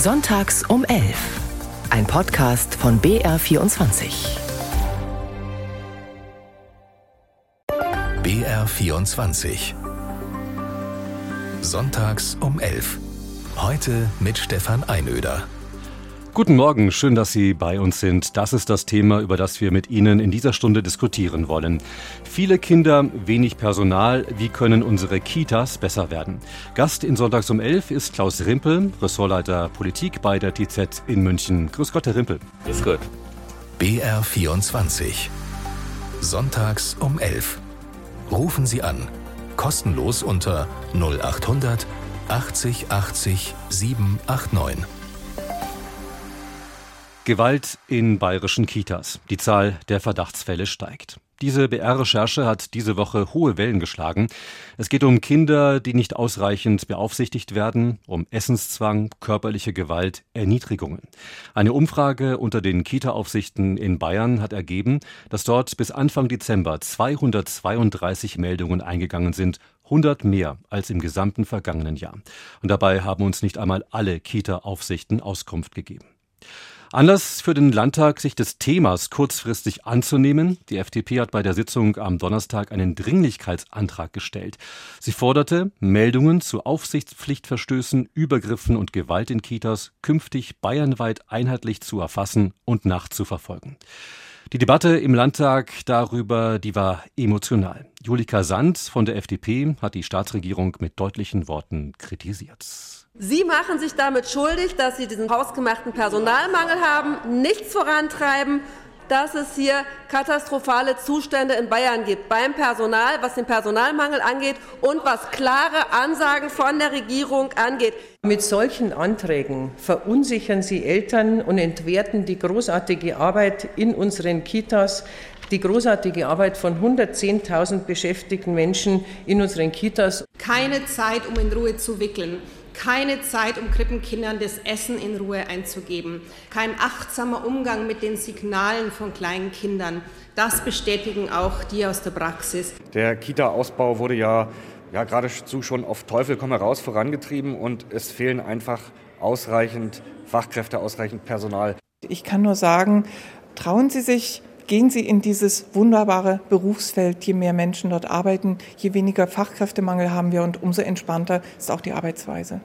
Sonntags um 11. Ein Podcast von BR24. BR24. Sonntags um 11. Heute mit Stefan Einöder. Guten Morgen, schön, dass Sie bei uns sind. Das ist das Thema, über das wir mit Ihnen in dieser Stunde diskutieren wollen. Viele Kinder, wenig Personal. Wie können unsere Kitas besser werden? Gast in Sonntags um 11 ist Klaus Rimpel, Ressortleiter Politik bei der TZ in München. Grüß Gott, Herr Rimpel. Grüß Gott. BR24. Sonntags um 11. Rufen Sie an. Kostenlos unter 0800 80 80 789. Gewalt in bayerischen Kitas. Die Zahl der Verdachtsfälle steigt. Diese BR-Recherche hat diese Woche hohe Wellen geschlagen. Es geht um Kinder, die nicht ausreichend beaufsichtigt werden, um Essenszwang, körperliche Gewalt, Erniedrigungen. Eine Umfrage unter den Kita-Aufsichten in Bayern hat ergeben, dass dort bis Anfang Dezember 232 Meldungen eingegangen sind 100 mehr als im gesamten vergangenen Jahr. Und dabei haben uns nicht einmal alle Kita-Aufsichten Auskunft gegeben. Anlass für den Landtag, sich des Themas kurzfristig anzunehmen. Die FDP hat bei der Sitzung am Donnerstag einen Dringlichkeitsantrag gestellt. Sie forderte, Meldungen zu Aufsichtspflichtverstößen, Übergriffen und Gewalt in Kitas künftig bayernweit einheitlich zu erfassen und nachzuverfolgen. Die Debatte im Landtag darüber, die war emotional. Julika Sand von der FDP hat die Staatsregierung mit deutlichen Worten kritisiert. Sie machen sich damit schuldig, dass Sie diesen hausgemachten Personalmangel haben, nichts vorantreiben, dass es hier katastrophale Zustände in Bayern gibt beim Personal, was den Personalmangel angeht und was klare Ansagen von der Regierung angeht. Mit solchen Anträgen verunsichern Sie Eltern und entwerten die großartige Arbeit in unseren Kitas, die großartige Arbeit von 110.000 beschäftigten Menschen in unseren Kitas. Keine Zeit, um in Ruhe zu wickeln keine Zeit, um Krippenkindern das Essen in Ruhe einzugeben, kein achtsamer Umgang mit den Signalen von kleinen Kindern. Das bestätigen auch die aus der Praxis. Der Kita-Ausbau wurde ja, ja geradezu schon auf Teufel komm heraus vorangetrieben und es fehlen einfach ausreichend Fachkräfte, ausreichend Personal. Ich kann nur sagen, trauen Sie sich, gehen Sie in dieses wunderbare Berufsfeld. Je mehr Menschen dort arbeiten, je weniger Fachkräftemangel haben wir und umso entspannter ist auch die Arbeitsweise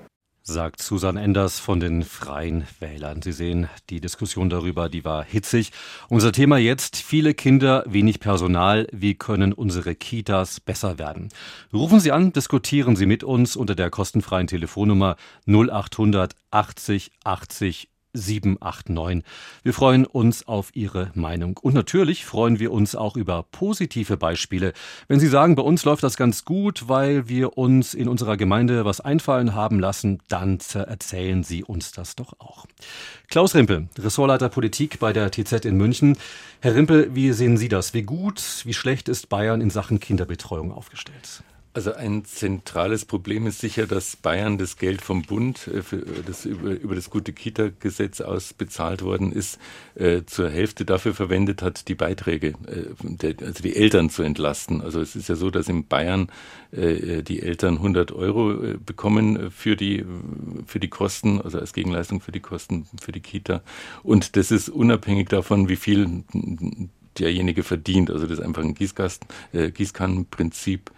sagt Susan Enders von den Freien Wählern. Sie sehen, die Diskussion darüber, die war hitzig. Unser Thema jetzt, viele Kinder, wenig Personal. Wie können unsere Kitas besser werden? Rufen Sie an, diskutieren Sie mit uns unter der kostenfreien Telefonnummer 0800 80 80 789. Wir freuen uns auf Ihre Meinung. Und natürlich freuen wir uns auch über positive Beispiele. Wenn Sie sagen, bei uns läuft das ganz gut, weil wir uns in unserer Gemeinde was einfallen haben lassen, dann erzählen Sie uns das doch auch. Klaus Rimpel, Ressortleiter Politik bei der TZ in München. Herr Rimpel, wie sehen Sie das? Wie gut, wie schlecht ist Bayern in Sachen Kinderbetreuung aufgestellt? Also ein zentrales Problem ist sicher, dass Bayern das Geld vom Bund, äh, das über, das gute Kita-Gesetz aus bezahlt worden ist, äh, zur Hälfte dafür verwendet hat, die Beiträge, äh, also die Eltern zu entlasten. Also es ist ja so, dass in Bayern die Eltern 100 Euro bekommen für die, für die Kosten, also als Gegenleistung für die Kosten für die Kita. Und das ist unabhängig davon, wie viel derjenige verdient. Also das ist einfach ein Gießkasten, äh, Gießkannenprinzip,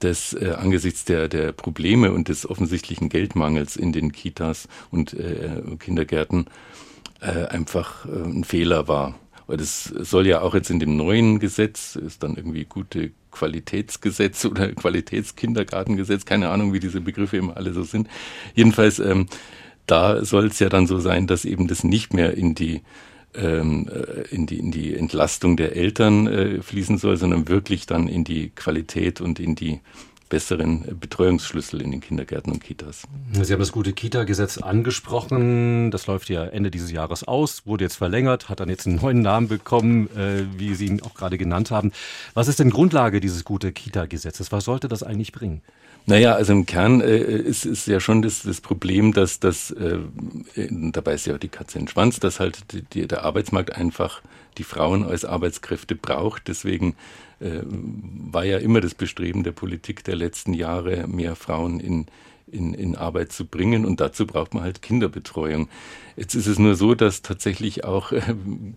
das äh, angesichts der, der Probleme und des offensichtlichen Geldmangels in den Kitas und äh, Kindergärten äh, einfach äh, ein Fehler war. Weil das soll ja auch jetzt in dem neuen Gesetz, ist dann irgendwie gute Qualitätsgesetz oder Qualitätskindergartengesetz, keine Ahnung, wie diese Begriffe immer alle so sind. Jedenfalls, ähm, da soll es ja dann so sein, dass eben das nicht mehr in die ähm, äh, in, die, in die Entlastung der Eltern äh, fließen soll, sondern wirklich dann in die Qualität und in die besseren Betreuungsschlüssel in den Kindergärten und Kitas. Sie haben das gute Kita-Gesetz angesprochen. Das läuft ja Ende dieses Jahres aus, wurde jetzt verlängert, hat dann jetzt einen neuen Namen bekommen, äh, wie Sie ihn auch gerade genannt haben. Was ist denn Grundlage dieses gute Kita-Gesetzes? Was sollte das eigentlich bringen? Naja, also im Kern äh, ist, ist ja schon das, das Problem, dass das, äh, dabei ist ja auch die Katze den Schwanz, dass halt die, der Arbeitsmarkt einfach die Frauen als Arbeitskräfte braucht. Deswegen äh, war ja immer das Bestreben der Politik der letzten Jahre, mehr Frauen in in, in Arbeit zu bringen. Und dazu braucht man halt Kinderbetreuung. Jetzt ist es nur so, dass tatsächlich auch äh,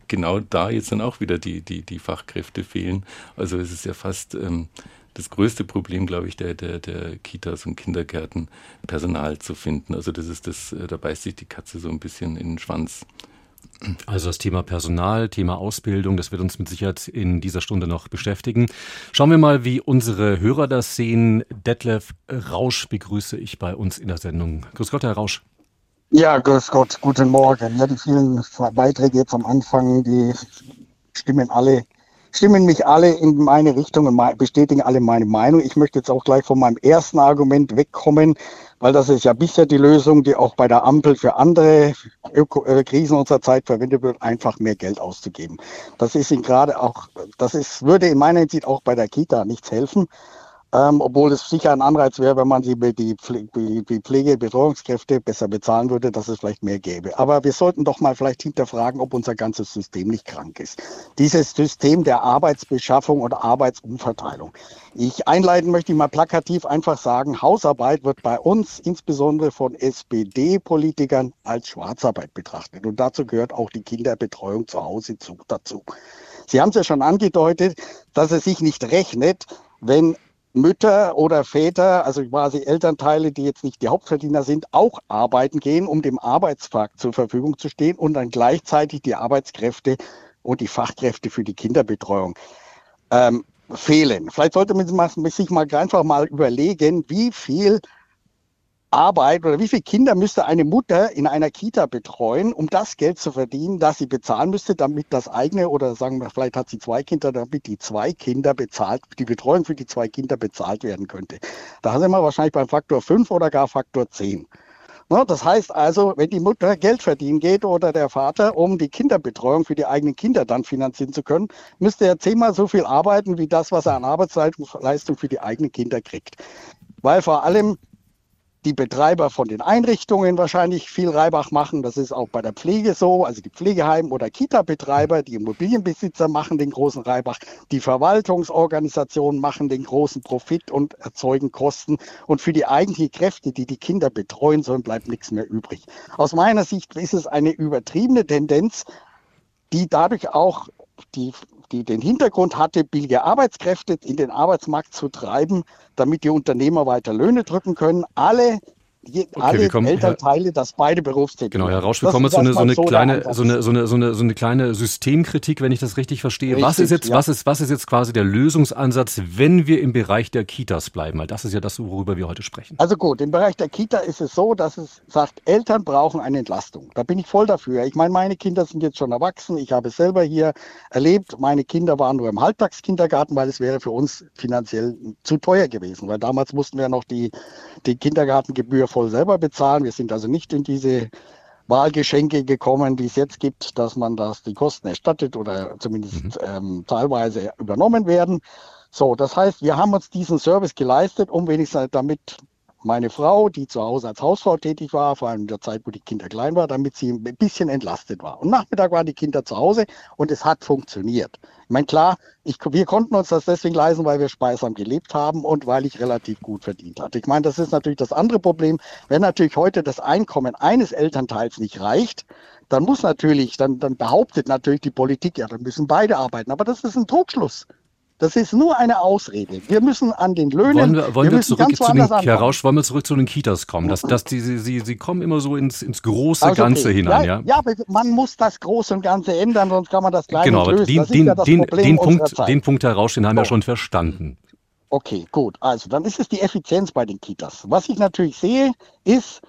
genau da jetzt dann auch wieder die, die, die Fachkräfte fehlen. Also es ist ja fast ähm, das größte Problem, glaube ich, der, der, der Kitas und Kindergärten, Personal zu finden. Also das ist das, äh, da beißt sich die Katze so ein bisschen in den Schwanz. Also das Thema Personal, Thema Ausbildung, das wird uns mit Sicherheit in dieser Stunde noch beschäftigen. Schauen wir mal, wie unsere Hörer das sehen. Detlef Rausch begrüße ich bei uns in der Sendung. Grüß Gott, Herr Rausch. Ja, grüß Gott, guten Morgen. Ja, die vielen Beiträge jetzt am Anfang, die stimmen alle, stimmen mich alle in meine Richtung und bestätigen alle meine Meinung. Ich möchte jetzt auch gleich von meinem ersten Argument wegkommen, weil das ist ja bisher die Lösung, die auch bei der Ampel für andere Öko äh, Krisen unserer Zeit verwendet wird, einfach mehr Geld auszugeben. Das ist gerade auch, das ist, würde in meiner Hinsicht auch bei der Kita nichts helfen ähm, obwohl es sicher ein Anreiz wäre, wenn man die, die, die Pflegebetreuungskräfte besser bezahlen würde, dass es vielleicht mehr gäbe. Aber wir sollten doch mal vielleicht hinterfragen, ob unser ganzes System nicht krank ist. Dieses System der Arbeitsbeschaffung und Arbeitsumverteilung. Ich einleiten möchte ich mal plakativ einfach sagen, Hausarbeit wird bei uns insbesondere von SPD-Politikern als Schwarzarbeit betrachtet. Und dazu gehört auch die Kinderbetreuung zu Hause dazu. Sie haben es ja schon angedeutet, dass es sich nicht rechnet, wenn Mütter oder Väter, also quasi Elternteile, die jetzt nicht die Hauptverdiener sind, auch arbeiten gehen, um dem Arbeitsmarkt zur Verfügung zu stehen und dann gleichzeitig die Arbeitskräfte und die Fachkräfte für die Kinderbetreuung ähm, fehlen. Vielleicht sollte man sich mal einfach mal überlegen, wie viel Arbeit oder wie viele Kinder müsste eine Mutter in einer Kita betreuen, um das Geld zu verdienen, das sie bezahlen müsste, damit das eigene oder sagen wir, vielleicht hat sie zwei Kinder, damit die zwei Kinder bezahlt, die Betreuung für die zwei Kinder bezahlt werden könnte. Da sind wir wahrscheinlich beim Faktor 5 oder gar Faktor 10. Das heißt also, wenn die Mutter Geld verdienen geht oder der Vater, um die Kinderbetreuung für die eigenen Kinder dann finanzieren zu können, müsste er zehnmal so viel arbeiten wie das, was er an Arbeitsleistung für die eigenen Kinder kriegt. Weil vor allem die Betreiber von den Einrichtungen wahrscheinlich viel Reibach machen. Das ist auch bei der Pflege so. Also die Pflegeheim- oder Kita-Betreiber, die Immobilienbesitzer machen den großen Reibach. Die Verwaltungsorganisationen machen den großen Profit und erzeugen Kosten. Und für die eigentlichen Kräfte, die die Kinder betreuen sollen, bleibt nichts mehr übrig. Aus meiner Sicht ist es eine übertriebene Tendenz, die dadurch auch die die den Hintergrund hatte, billige Arbeitskräfte in den Arbeitsmarkt zu treiben, damit die Unternehmer weiter Löhne drücken können. Alle okay, alle Elternteile, dass beide berufstätig Genau, Herr Rausch, wir kommen zu so eine, so eine kleine, so eine, so eine, so eine, so eine kleine Systemkritik, wenn ich das richtig verstehe. Richtig, was ist jetzt, ja. was ist, was ist jetzt quasi der Lösungsansatz, wenn wir im Bereich der Kitas bleiben? Weil das ist ja das, worüber wir heute sprechen. Also gut, im Bereich der Kita ist es so, dass es sagt, Eltern brauchen eine Entlastung. Da bin ich voll dafür. Ich meine, meine Kinder sind jetzt schon erwachsen. Ich habe es selber hier erlebt. Meine Kinder waren nur im Halbtagskindergarten, weil es wäre für uns finanziell zu teuer gewesen. Weil damals mussten wir noch die, die Kindergartengebühr voll selber bezahlen. Wir sind also nicht in diese Wahlgeschenke gekommen, die es jetzt gibt, dass man das die Kosten erstattet oder zumindest mhm. ähm, teilweise übernommen werden. So, das heißt, wir haben uns diesen Service geleistet, um wenigstens damit meine Frau, die zu Hause als Hausfrau tätig war, vor allem in der Zeit, wo die Kinder klein waren, damit sie ein bisschen entlastet war. Und Nachmittag waren die Kinder zu Hause und es hat funktioniert. Ich meine, klar, ich, wir konnten uns das deswegen leisten, weil wir sparsam gelebt haben und weil ich relativ gut verdient hatte. Ich meine, das ist natürlich das andere Problem. Wenn natürlich heute das Einkommen eines Elternteils nicht reicht, dann muss natürlich, dann, dann behauptet natürlich die Politik, ja, dann müssen beide arbeiten. Aber das ist ein Trugschluss. Das ist nur eine Ausrede. Wir müssen an den Löhnen. Wollen wir, wollen wir, wir zurück zu den, Herr Rausch, wollen wir zurück zu den Kitas kommen? Das, das, die, sie, sie kommen immer so ins, ins große also Ganze okay. hinein, ja? Ja, man muss das Große und Ganze ändern, sonst kann man das Kleine genau, lösen. Den, den, ja den, den, Punkt, den Punkt, Herr Rausch, den haben so. wir schon verstanden. Okay, gut. Also, dann ist es die Effizienz bei den Kitas. Was ich natürlich sehe, ist,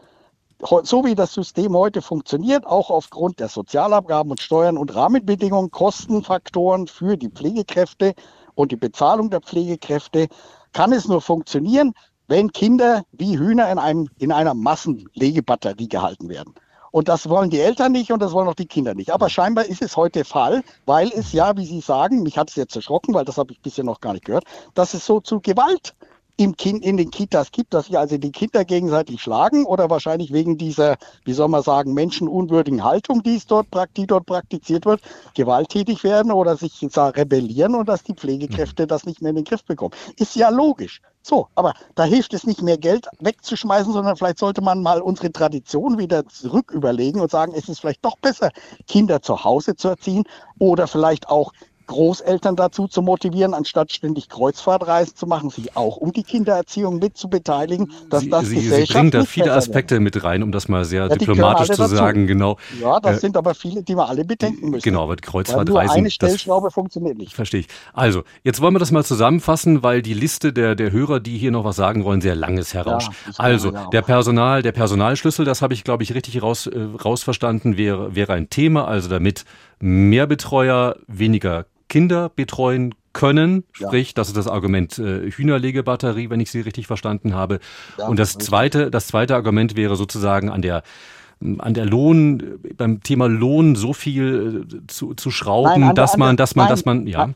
so wie das System heute funktioniert, auch aufgrund der Sozialabgaben und Steuern und Rahmenbedingungen, Kostenfaktoren für die Pflegekräfte, und die Bezahlung der Pflegekräfte kann es nur funktionieren, wenn Kinder wie Hühner in, einem, in einer Massenlegebatterie gehalten werden. Und das wollen die Eltern nicht und das wollen auch die Kinder nicht. Aber scheinbar ist es heute Fall, weil es ja, wie Sie sagen, mich hat es jetzt erschrocken, weil das habe ich bisher noch gar nicht gehört, dass es so zu Gewalt im kind, in den Kitas gibt, dass sich also die Kinder gegenseitig schlagen oder wahrscheinlich wegen dieser, wie soll man sagen, menschenunwürdigen Haltung, die, es dort, die dort praktiziert wird, gewalttätig werden oder sich rebellieren und dass die Pflegekräfte das nicht mehr in den Griff bekommen. Ist ja logisch. So, aber da hilft es nicht mehr Geld wegzuschmeißen, sondern vielleicht sollte man mal unsere Tradition wieder zurück überlegen und sagen, es ist vielleicht doch besser, Kinder zu Hause zu erziehen oder vielleicht auch Großeltern dazu zu motivieren, anstatt ständig Kreuzfahrtreisen zu machen, sich auch um die Kindererziehung mit zu beteiligen, dass Sie, das Sie, Sie bringen da viele Aspekte mit rein, um das mal sehr ja, diplomatisch zu dazu. sagen, genau. Ja, das äh, sind aber viele, die wir alle bedenken müssen. Genau, aber Kreuzfahrtreisen. Nur eine Stellschraube funktioniert nicht. Verstehe ich. Also, jetzt wollen wir das mal zusammenfassen, weil die Liste der, der Hörer, die hier noch was sagen wollen, sehr lang ist, Herr Rausch. Ja, also, ja der Personal, der Personalschlüssel, das habe ich, glaube ich, richtig raus, äh, rausverstanden, wäre, wäre ein Thema, also damit mehr Betreuer, weniger Kinder betreuen können, sprich, ja. das ist das Argument äh, Hühnerlegebatterie, wenn ich Sie richtig verstanden habe. Ja, und das zweite, das zweite Argument wäre sozusagen an der an der Lohn, beim Thema Lohn so viel äh, zu, zu schrauben, nein, dass man, dass man, nein, dass man, ja.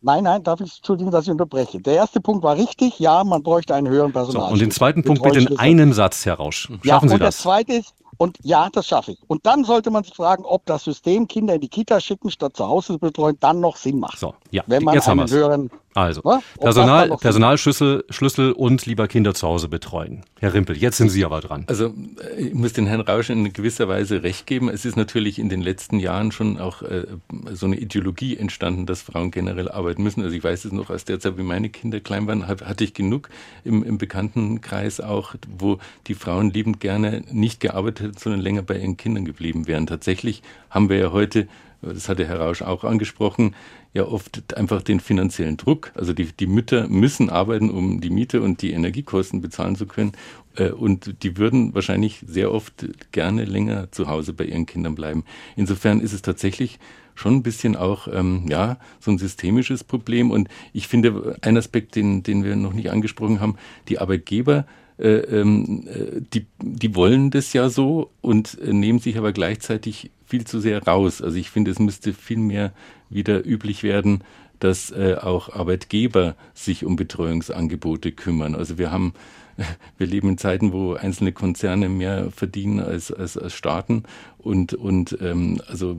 Nein, nein, darf ich, Entschuldigung, dass ich unterbreche. Der erste Punkt war richtig, ja, man bräuchte einen höheren Personal. So, und den zweiten Punkt bitte in einem Satz, Herr Rausch. Schaffen ja, Sie und das? Der zweite ist, und ja, das schaffe ich. Und dann sollte man sich fragen, ob das System Kinder in die Kita schicken, statt zu Hause zu betreuen, dann noch Sinn macht. So, ja, wenn man jetzt einen höheren also, Personal, Personalschlüssel Schlüssel und lieber Kinder zu Hause betreuen. Herr Rimpel, jetzt sind Sie aber dran. Also, äh, ich muss den Herrn Rausch in gewisser Weise recht geben. Es ist natürlich in den letzten Jahren schon auch äh, so eine Ideologie entstanden, dass Frauen generell arbeiten müssen. Also, ich weiß es noch aus der Zeit, wie meine Kinder klein waren, hatte ich genug im, im Bekanntenkreis auch, wo die Frauen liebend gerne nicht gearbeitet hätten, sondern länger bei ihren Kindern geblieben wären. Tatsächlich haben wir ja heute das hatte Herr Rausch auch angesprochen, ja oft einfach den finanziellen Druck. Also die, die Mütter müssen arbeiten, um die Miete und die Energiekosten bezahlen zu können. Äh, und die würden wahrscheinlich sehr oft gerne länger zu Hause bei ihren Kindern bleiben. Insofern ist es tatsächlich schon ein bisschen auch ähm, ja so ein systemisches Problem. Und ich finde, ein Aspekt, den, den wir noch nicht angesprochen haben, die Arbeitgeber äh, ähm, äh, die, die wollen das ja so und äh, nehmen sich aber gleichzeitig viel zu sehr raus. Also ich finde, es müsste viel mehr wieder üblich werden, dass äh, auch Arbeitgeber sich um Betreuungsangebote kümmern. Also wir haben wir leben in Zeiten, wo einzelne Konzerne mehr verdienen als, als, als Staaten und, und ähm, also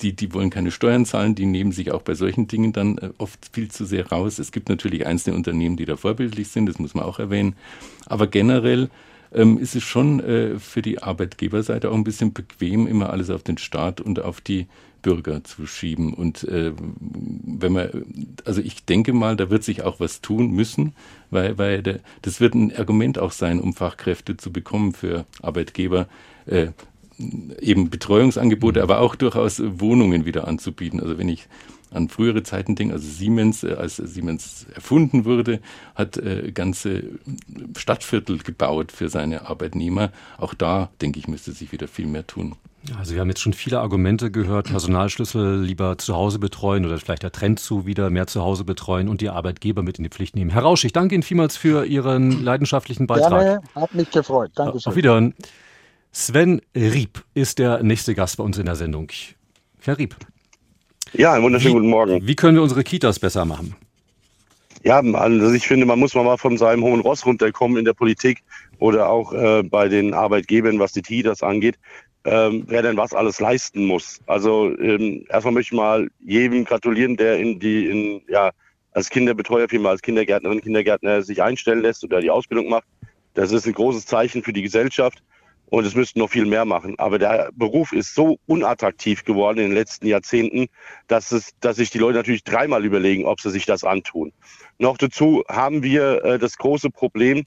die, die wollen keine Steuern zahlen, die nehmen sich auch bei solchen Dingen dann äh, oft viel zu sehr raus. Es gibt natürlich einzelne Unternehmen, die da vorbildlich sind, das muss man auch erwähnen. Aber generell ähm, ist es schon äh, für die Arbeitgeberseite auch ein bisschen bequem, immer alles auf den Staat und auf die Bürger zu schieben. Und äh, wenn man, also ich denke mal, da wird sich auch was tun müssen, weil, weil der, das wird ein Argument auch sein, um Fachkräfte zu bekommen für Arbeitgeber. Äh, eben Betreuungsangebote, aber auch durchaus Wohnungen wieder anzubieten. Also wenn ich an frühere Zeiten denke, also Siemens, äh, als Siemens erfunden wurde, hat äh, ganze Stadtviertel gebaut für seine Arbeitnehmer. Auch da, denke ich, müsste sich wieder viel mehr tun. Also wir haben jetzt schon viele Argumente gehört, Personalschlüssel lieber zu Hause betreuen oder vielleicht der Trend zu wieder mehr zu Hause betreuen und die Arbeitgeber mit in die Pflicht nehmen. Herr Rausch, ich danke Ihnen vielmals für Ihren leidenschaftlichen Beitrag. Gerne, hat mich gefreut. Dankeschön. Auf Wiedersehen. Sven Rieb ist der nächste Gast bei uns in der Sendung. Herr Rieb. Ja, einen wunderschönen wie, guten Morgen. Wie können wir unsere Kitas besser machen? Ja, also ich finde, man muss mal von seinem hohen Ross runterkommen in der Politik oder auch äh, bei den Arbeitgebern, was die Kitas angeht ähm, wer denn was alles leisten muss. Also ähm, erstmal möchte ich mal jedem gratulieren, der in die, in, ja, als Kinderbetreuer, vielmehr als Kindergärtnerin, Kindergärtner sich einstellen lässt oder die Ausbildung macht. Das ist ein großes Zeichen für die Gesellschaft und es müssten noch viel mehr machen. Aber der Beruf ist so unattraktiv geworden in den letzten Jahrzehnten, dass, es, dass sich die Leute natürlich dreimal überlegen, ob sie sich das antun. Noch dazu haben wir äh, das große Problem,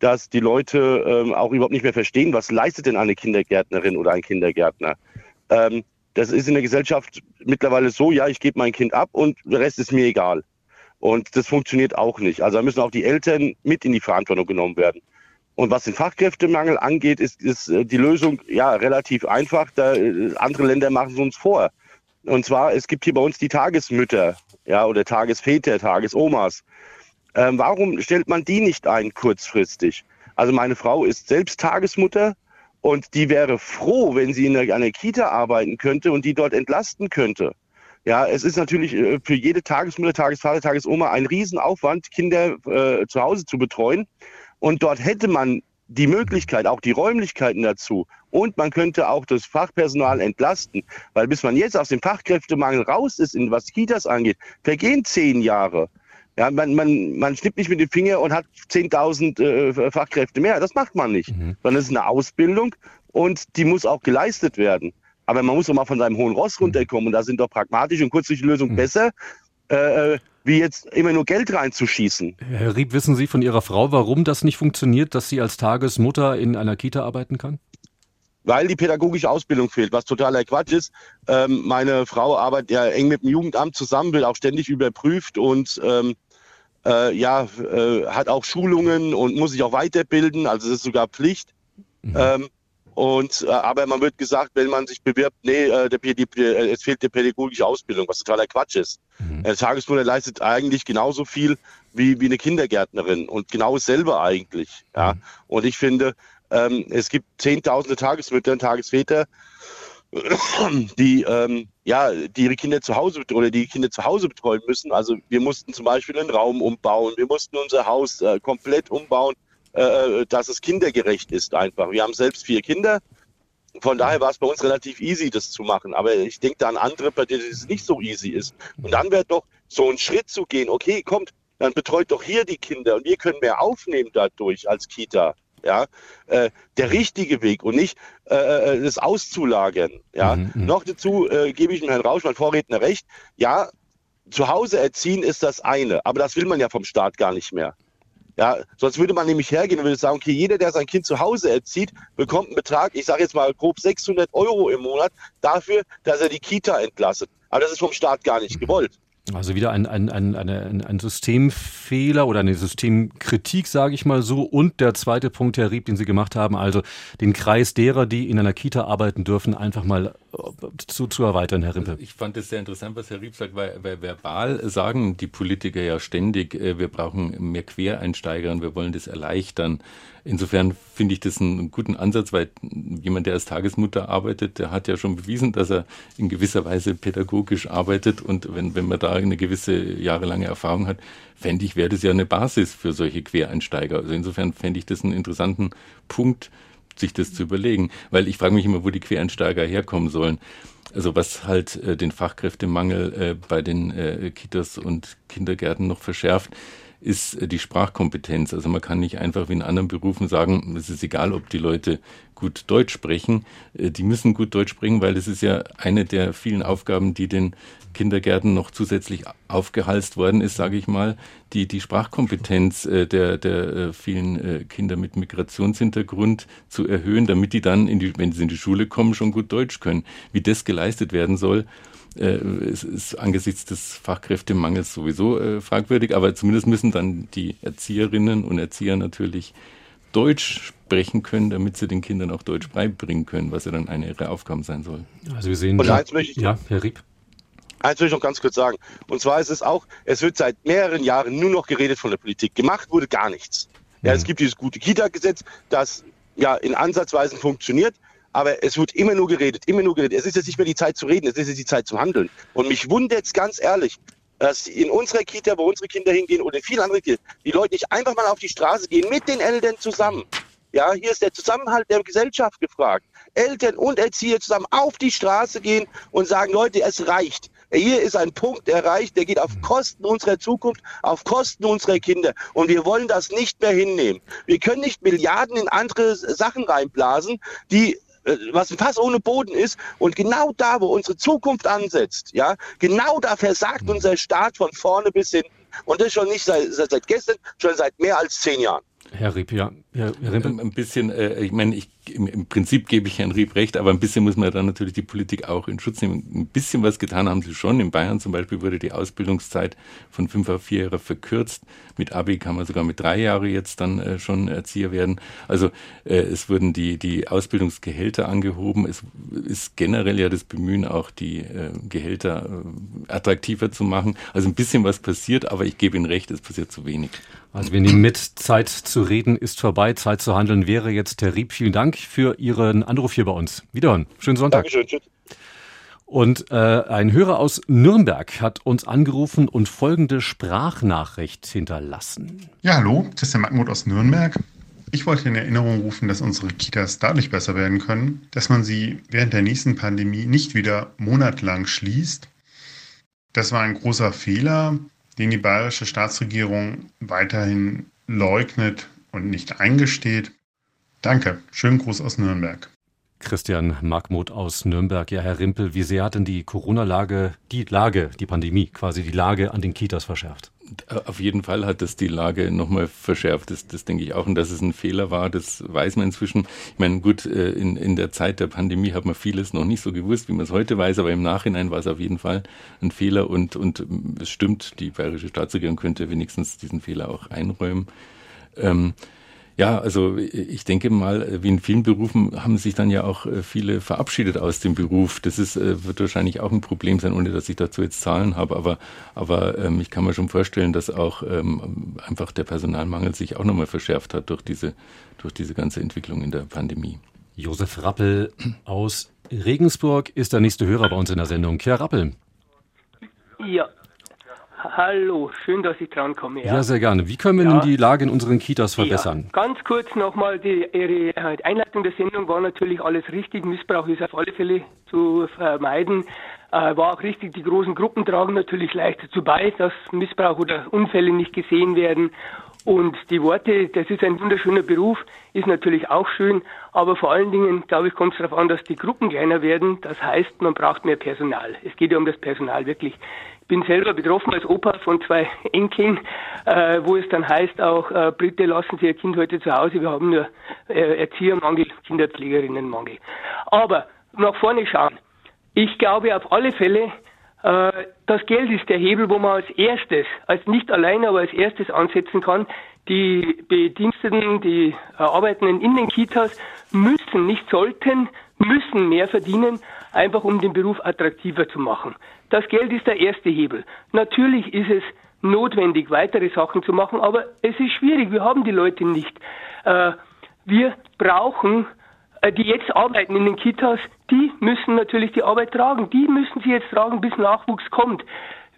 dass die Leute ähm, auch überhaupt nicht mehr verstehen, was leistet denn eine Kindergärtnerin oder ein Kindergärtner. Ähm, das ist in der Gesellschaft mittlerweile so, ja, ich gebe mein Kind ab und der Rest ist mir egal. Und das funktioniert auch nicht. Also da müssen auch die Eltern mit in die Verantwortung genommen werden. Und was den Fachkräftemangel angeht, ist, ist äh, die Lösung ja relativ einfach. Da, äh, andere Länder machen es uns vor. Und zwar, es gibt hier bei uns die Tagesmütter, ja, oder Tagesväter, Tagesomas. Ähm, warum stellt man die nicht ein kurzfristig? Also meine Frau ist selbst Tagesmutter und die wäre froh, wenn sie in einer Kita arbeiten könnte und die dort entlasten könnte. Ja, es ist natürlich äh, für jede Tagesmutter, Tagesvater, Tagesoma ein Riesenaufwand, Kinder äh, zu Hause zu betreuen. Und dort hätte man die Möglichkeit, auch die Räumlichkeiten dazu. Und man könnte auch das Fachpersonal entlasten, weil bis man jetzt aus dem Fachkräftemangel raus ist, in was Kitas angeht, vergehen zehn Jahre. Ja, man, man, man schnippt nicht mit dem Finger und hat 10.000 äh, Fachkräfte mehr. Das macht man nicht. Mhm. Sondern es ist eine Ausbildung und die muss auch geleistet werden. Aber man muss doch mal von seinem hohen Ross runterkommen. Und da sind doch pragmatische und kurzfristige Lösungen mhm. besser, äh, äh, wie jetzt immer nur Geld reinzuschießen. Herr Rieb, wissen Sie von Ihrer Frau, warum das nicht funktioniert, dass sie als Tagesmutter in einer Kita arbeiten kann? Weil die pädagogische Ausbildung fehlt, was totaler Quatsch ist. Ähm, meine Frau arbeitet ja eng mit dem Jugendamt zusammen, wird auch ständig überprüft und ähm, äh, ja, äh, hat auch Schulungen und muss sich auch weiterbilden, also es ist sogar Pflicht. Mhm. Ähm, und, äh, aber man wird gesagt, wenn man sich bewirbt, nee, äh, der, die, äh, es fehlt die pädagogische Ausbildung, was totaler Quatsch ist. Mhm. Eine Tagesmutter leistet eigentlich genauso viel wie, wie eine Kindergärtnerin und genau dasselbe eigentlich. Ja. Mhm. Und ich finde, ähm, es gibt zehntausende Tagesmütter und Tagesväter, die ähm, ja, die ihre Kinder zu Hause oder die Kinder zu Hause betreuen müssen. Also wir mussten zum Beispiel einen Raum umbauen, wir mussten unser Haus äh, komplett umbauen äh, dass es kindergerecht ist einfach. Wir haben selbst vier Kinder. Von daher war es bei uns relativ easy, das zu machen. Aber ich denke da an andere, bei denen es nicht so easy ist. Und dann wäre doch so ein Schritt zu gehen, okay, kommt, dann betreut doch hier die Kinder und wir können mehr aufnehmen dadurch als Kita. Ja, äh, der richtige Weg und nicht äh, äh das auszulagern. Ja, mhm, mhm, noch dazu äh, gebe ich dem Herrn Rausch, mein Vorredner, recht. Ja, zu Hause erziehen ist das eine, aber das will man ja vom Staat gar nicht mehr. Ja, sonst würde man nämlich hergehen und würde sagen, okay, jeder, der sein Kind zu Hause erzieht, bekommt einen Betrag, ich sage jetzt mal grob 600 Euro im Monat dafür, dass er die Kita entlastet. Aber das ist vom Staat gar nicht gewollt. Also wieder ein, ein, ein, ein, ein Systemfehler oder eine Systemkritik, sage ich mal so. Und der zweite Punkt, Herr Rieb, den Sie gemacht haben, also den Kreis derer, die in einer Kita arbeiten dürfen, einfach mal äh, zu, zu erweitern, Herr Rimpe. Ich fand es sehr interessant, was Herr Rieb sagt, weil, weil verbal sagen die Politiker ja ständig, äh, wir brauchen mehr Quereinsteiger und wir wollen das erleichtern. Insofern finde ich das einen guten Ansatz, weil jemand, der als Tagesmutter arbeitet, der hat ja schon bewiesen, dass er in gewisser Weise pädagogisch arbeitet. Und wenn, wenn man da eine gewisse jahrelange Erfahrung hat, fände ich, wäre das ja eine Basis für solche Quereinsteiger. Also insofern fände ich das einen interessanten Punkt, sich das zu überlegen. Weil ich frage mich immer, wo die Quereinsteiger herkommen sollen. Also was halt äh, den Fachkräftemangel äh, bei den äh, Kitas und Kindergärten noch verschärft, ist die Sprachkompetenz. Also man kann nicht einfach wie in anderen Berufen sagen, es ist egal, ob die Leute gut Deutsch sprechen. Äh, die müssen gut Deutsch sprechen, weil das ist ja eine der vielen Aufgaben, die den Kindergärten noch zusätzlich aufgehalst worden ist, sage ich mal, die, die Sprachkompetenz äh, der, der äh, vielen Kinder mit Migrationshintergrund zu erhöhen, damit die dann, in die, wenn sie in die Schule kommen, schon gut Deutsch können. Wie das geleistet werden soll, äh, es ist angesichts des Fachkräftemangels sowieso äh, fragwürdig, aber zumindest müssen dann die Erzieherinnen und Erzieher natürlich Deutsch sprechen können, damit sie den Kindern auch Deutsch beibringen können, was ja dann eine ihrer Aufgaben sein soll. Also wir sehen, und eins möchte ich, ja, Herr Rieb. Eins möchte ich noch ganz kurz sagen. Und zwar ist es auch, es wird seit mehreren Jahren nur noch geredet von der Politik. Gemacht wurde gar nichts. Ja, mhm. es gibt dieses gute Kita-Gesetz, das ja in Ansatzweisen funktioniert, aber es wird immer nur geredet, immer nur geredet. Es ist jetzt nicht mehr die Zeit zu reden, es ist jetzt die Zeit zu handeln. Und mich wundert es ganz ehrlich, dass in unserer Kita, wo unsere Kinder hingehen oder in vielen anderen Kitas, die Leute nicht einfach mal auf die Straße gehen mit den Eltern zusammen. Ja, hier ist der Zusammenhalt der Gesellschaft gefragt. Eltern und Erzieher zusammen auf die Straße gehen und sagen, Leute, es reicht. Hier ist ein Punkt erreicht, der geht auf Kosten unserer Zukunft, auf Kosten unserer Kinder. Und wir wollen das nicht mehr hinnehmen. Wir können nicht Milliarden in andere Sachen reinblasen, die was ein Fass ohne Boden ist. Und genau da, wo unsere Zukunft ansetzt, ja, genau da versagt unser Staat von vorne bis hinten. Und das schon nicht seit, seit gestern, schon seit mehr als zehn Jahren. Herr Riep, ja. Herr, Herr Riep. Ein bisschen, äh, ich meine, ich, im, im, Prinzip gebe ich Herrn Riep recht, aber ein bisschen muss man dann natürlich die Politik auch in Schutz nehmen. Ein bisschen was getan haben sie schon. In Bayern zum Beispiel wurde die Ausbildungszeit von fünf auf vier Jahre verkürzt. Mit Abi kann man sogar mit drei Jahre jetzt dann äh, schon Erzieher werden. Also äh, es wurden die, die Ausbildungsgehälter angehoben. Es ist generell ja das Bemühen, auch die äh, Gehälter äh, attraktiver zu machen. Also ein bisschen was passiert, aber ich gebe Ihnen recht, es passiert zu wenig. Also wir nehmen mit, Zeit zu reden ist vorbei, Zeit zu handeln wäre jetzt Herr Rieb. Vielen Dank für Ihren Anruf hier bei uns. Wiederhören. Schönen Sonntag. Dankeschön. Tschüss. Und äh, ein Hörer aus Nürnberg hat uns angerufen und folgende Sprachnachricht hinterlassen. Ja, hallo, das ist der Magmut aus Nürnberg. Ich wollte in Erinnerung rufen, dass unsere Kitas dadurch besser werden können, dass man sie während der nächsten Pandemie nicht wieder monatelang schließt. Das war ein großer Fehler, den die bayerische Staatsregierung weiterhin leugnet und nicht eingesteht. Danke. Schönen Gruß aus Nürnberg. Christian Markmuth aus Nürnberg. Ja, Herr Rimpel, wie sehr hat denn die Corona-Lage, die Lage, die Pandemie, quasi die Lage an den Kitas verschärft? Auf jeden Fall hat das die Lage nochmal verschärft. Das, das denke ich auch. Und dass es ein Fehler war, das weiß man inzwischen. Ich meine, gut, äh, in, in der Zeit der Pandemie hat man vieles noch nicht so gewusst, wie man es heute weiß. Aber im Nachhinein war es auf jeden Fall ein Fehler. Und, und es stimmt, die bayerische Staatsregierung könnte wenigstens diesen Fehler auch einräumen. Ähm, ja, also ich denke mal, wie in vielen Berufen haben sich dann ja auch äh, viele verabschiedet aus dem Beruf. Das ist, äh, wird wahrscheinlich auch ein Problem sein, ohne dass ich dazu jetzt Zahlen habe. Aber, aber ähm, ich kann mir schon vorstellen, dass auch ähm, einfach der Personalmangel sich auch nochmal verschärft hat durch diese, durch diese ganze Entwicklung in der Pandemie. Josef Rappel aus Regensburg ist der nächste Hörer bei uns in der Sendung. Herr Rappel. Ja, Hallo, schön, dass ich drankomme. Ja. ja, sehr gerne. Wie können wir ja. nun die Lage in unseren Kitas verbessern? Ja. Ganz kurz nochmal, die, Ihre Einleitung der Sendung war natürlich alles richtig. Missbrauch ist auf alle Fälle zu vermeiden. Äh, war auch richtig, die großen Gruppen tragen natürlich leichter zu bei, dass Missbrauch oder Unfälle nicht gesehen werden. Und die Worte, das ist ein wunderschöner Beruf, ist natürlich auch schön, aber vor allen Dingen, glaube ich, kommt es darauf an, dass die Gruppen kleiner werden. Das heißt, man braucht mehr Personal. Es geht ja um das Personal wirklich bin selber betroffen als Opa von zwei Enkeln, äh, wo es dann heißt auch, äh, bitte lassen Sie Ihr Kind heute zu Hause, wir haben nur äh, Erziehermangel, Kinderpflegerinnenmangel. Aber nach vorne schauen. Ich glaube auf alle Fälle, äh, das Geld ist der Hebel, wo man als erstes, als nicht alleine, aber als erstes ansetzen kann. Die Bediensteten, die Arbeitenden in den Kitas müssen, nicht sollten, müssen mehr verdienen, einfach um den Beruf attraktiver zu machen. Das Geld ist der erste Hebel. Natürlich ist es notwendig, weitere Sachen zu machen, aber es ist schwierig. Wir haben die Leute nicht. Äh, wir brauchen, äh, die jetzt arbeiten in den Kitas, die müssen natürlich die Arbeit tragen. Die müssen sie jetzt tragen, bis Nachwuchs kommt.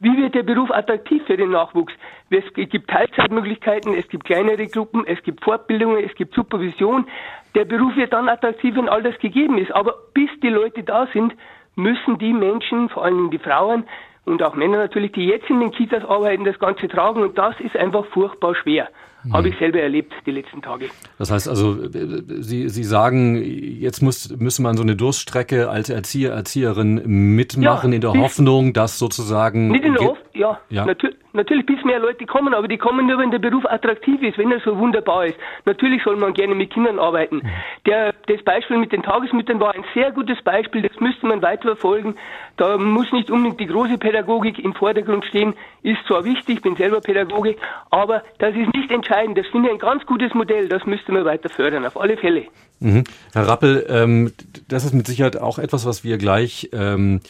Wie wird der Beruf attraktiv für den Nachwuchs? Es gibt Teilzeitmöglichkeiten, es gibt kleinere Gruppen, es gibt Fortbildungen, es gibt Supervision. Der Beruf wird dann attraktiv, wenn all das gegeben ist. Aber bis die Leute da sind, müssen die Menschen, vor allem die Frauen und auch Männer natürlich, die jetzt in den Kitas arbeiten, das Ganze tragen. Und das ist einfach furchtbar schwer. Mhm. Habe ich selber erlebt die letzten Tage. Das heißt also, Sie, Sie sagen, jetzt muss, müssen man so eine Durststrecke als Erzieher, Erzieherin mitmachen ja, in der Hoffnung, dass sozusagen. Nicht in der Hoffnung, ja. ja. Natürlich, natürlich, bis mehr Leute kommen, aber die kommen nur, wenn der Beruf attraktiv ist, wenn er so wunderbar ist. Natürlich soll man gerne mit Kindern arbeiten. Der, das Beispiel mit den Tagesmüttern war ein sehr gutes Beispiel, das müsste man weiter verfolgen. Da muss nicht unbedingt die große Pädagogik im Vordergrund stehen, ist zwar wichtig, bin selber Pädagoge, aber das ist nicht entscheidend entscheidend. Das finde ich ein ganz gutes Modell. Das müsste man weiter fördern, auf alle Fälle. Mhm. Herr Rappel, ähm, das ist mit Sicherheit auch etwas, was wir gleich ähm,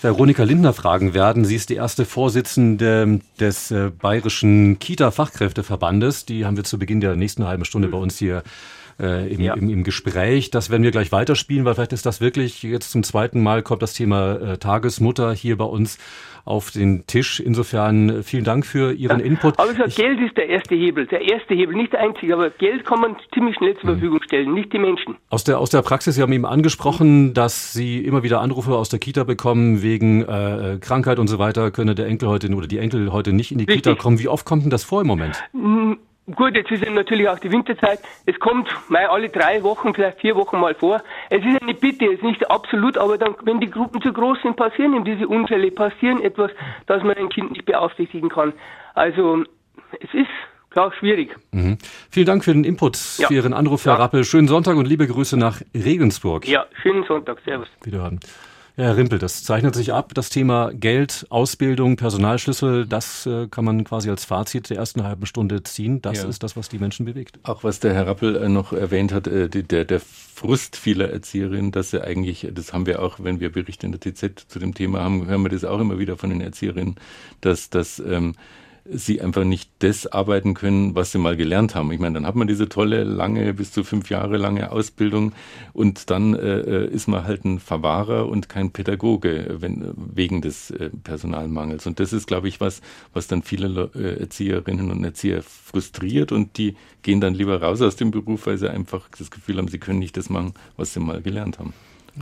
Veronika Lindner fragen werden. Sie ist die erste Vorsitzende des äh, Bayerischen Kita-Fachkräfteverbandes. Die haben wir zu Beginn der nächsten halben Stunde bei uns hier äh, im, ja. im, im, Gespräch. Das werden wir gleich weiterspielen, weil vielleicht ist das wirklich jetzt zum zweiten Mal kommt das Thema äh, Tagesmutter hier bei uns auf den Tisch. Insofern äh, vielen Dank für Ihren Input. Aber ich sage, Geld ist der erste Hebel, der erste Hebel, nicht der einzige, aber Geld kann man ziemlich schnell zur mhm. Verfügung stellen, nicht die Menschen. Aus der, aus der Praxis, Sie haben eben angesprochen, dass Sie immer wieder Anrufe aus der Kita bekommen wegen äh, Krankheit und so weiter, könne der Enkel heute oder die Enkel heute nicht in die Richtig. Kita kommen. Wie oft kommt denn das vor im Moment? Gut, jetzt ist ja natürlich auch die Winterzeit. Es kommt mal alle drei Wochen, vielleicht vier Wochen mal vor. Es ist eine Bitte, es ist nicht absolut, aber dann, wenn die Gruppen zu groß sind, passieren eben diese Unfälle, passieren etwas, dass man ein Kind nicht beaufsichtigen kann. Also es ist klar schwierig. Mhm. Vielen Dank für den Input, ja. für Ihren Anruf, Herr ja. Rappel. Schönen Sonntag und liebe Grüße nach Regensburg. Ja, schönen Sonntag. Servus. Wiederhören. Herr Rimpel, das zeichnet sich ab. Das Thema Geld, Ausbildung, Personalschlüssel, das äh, kann man quasi als Fazit der ersten halben Stunde ziehen. Das ja. ist das, was die Menschen bewegt. Auch was der Herr Rappel äh, noch erwähnt hat, äh, der, der Frust vieler Erzieherinnen, dass sie eigentlich, das haben wir auch, wenn wir Berichte in der TZ zu dem Thema haben, hören wir das auch immer wieder von den Erzieherinnen, dass, dass ähm, sie einfach nicht das arbeiten können, was sie mal gelernt haben. Ich meine, dann hat man diese tolle, lange, bis zu fünf Jahre lange Ausbildung und dann äh, äh ist man halt ein Verwahrer und kein Pädagoge wenn, wegen des äh, Personalmangels. Und das ist, glaube ich, was, was dann viele äh, Erzieherinnen und Erzieher frustriert und die gehen dann lieber raus aus dem Beruf, weil sie einfach das Gefühl haben, sie können nicht das machen, was sie mal gelernt haben.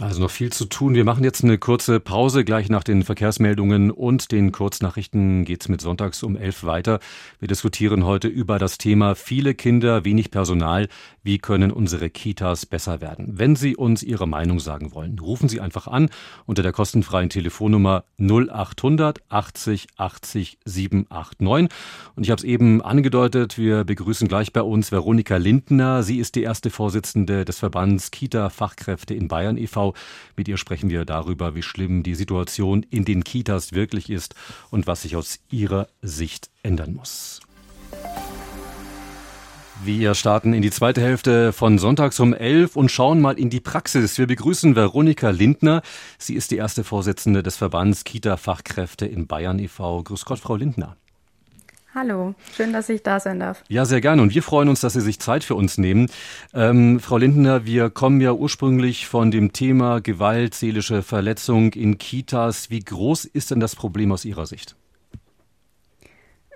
Also noch viel zu tun. Wir machen jetzt eine kurze Pause. Gleich nach den Verkehrsmeldungen und den Kurznachrichten geht's mit Sonntags um elf weiter. Wir diskutieren heute über das Thema viele Kinder, wenig Personal. Wie können unsere Kitas besser werden? Wenn Sie uns Ihre Meinung sagen wollen, rufen Sie einfach an unter der kostenfreien Telefonnummer 0800 80 80 789. Und ich habe es eben angedeutet, wir begrüßen gleich bei uns Veronika Lindner. Sie ist die erste Vorsitzende des Verbands Kita Fachkräfte in Bayern e.V. Mit ihr sprechen wir darüber, wie schlimm die Situation in den Kitas wirklich ist und was sich aus ihrer Sicht ändern muss. Wir starten in die zweite Hälfte von Sonntags um 11 und schauen mal in die Praxis. Wir begrüßen Veronika Lindner. Sie ist die erste Vorsitzende des Verbands Kita-Fachkräfte in Bayern e.V. Grüß Gott, Frau Lindner. Hallo, schön, dass ich da sein darf. Ja, sehr gerne. Und wir freuen uns, dass Sie sich Zeit für uns nehmen. Ähm, Frau Lindner, wir kommen ja ursprünglich von dem Thema Gewalt, seelische Verletzung in Kitas. Wie groß ist denn das Problem aus Ihrer Sicht?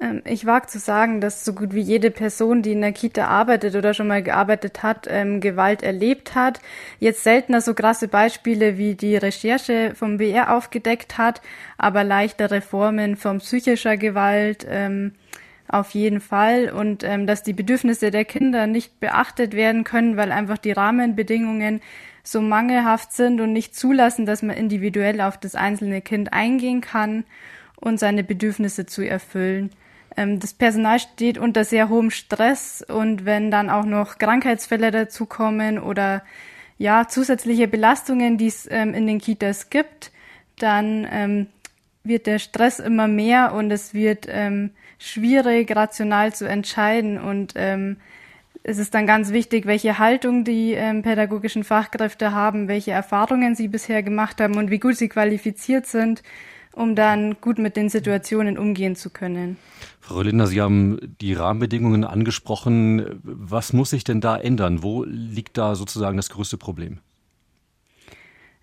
Ähm, ich wage zu sagen, dass so gut wie jede Person, die in der Kita arbeitet oder schon mal gearbeitet hat, ähm, Gewalt erlebt hat. Jetzt seltener so krasse Beispiele, wie die Recherche vom BR aufgedeckt hat, aber leichtere Formen von psychischer Gewalt ähm, auf jeden Fall. Und ähm, dass die Bedürfnisse der Kinder nicht beachtet werden können, weil einfach die Rahmenbedingungen so mangelhaft sind und nicht zulassen, dass man individuell auf das einzelne Kind eingehen kann und seine Bedürfnisse zu erfüllen. Ähm, das Personal steht unter sehr hohem Stress und wenn dann auch noch Krankheitsfälle dazukommen oder ja, zusätzliche Belastungen, die es ähm, in den Kitas gibt, dann ähm, wird der Stress immer mehr und es wird ähm, schwierig, rational zu entscheiden. Und ähm, es ist dann ganz wichtig, welche Haltung die ähm, pädagogischen Fachkräfte haben, welche Erfahrungen sie bisher gemacht haben und wie gut sie qualifiziert sind, um dann gut mit den Situationen umgehen zu können. Frau Lindner, Sie haben die Rahmenbedingungen angesprochen. Was muss sich denn da ändern? Wo liegt da sozusagen das größte Problem?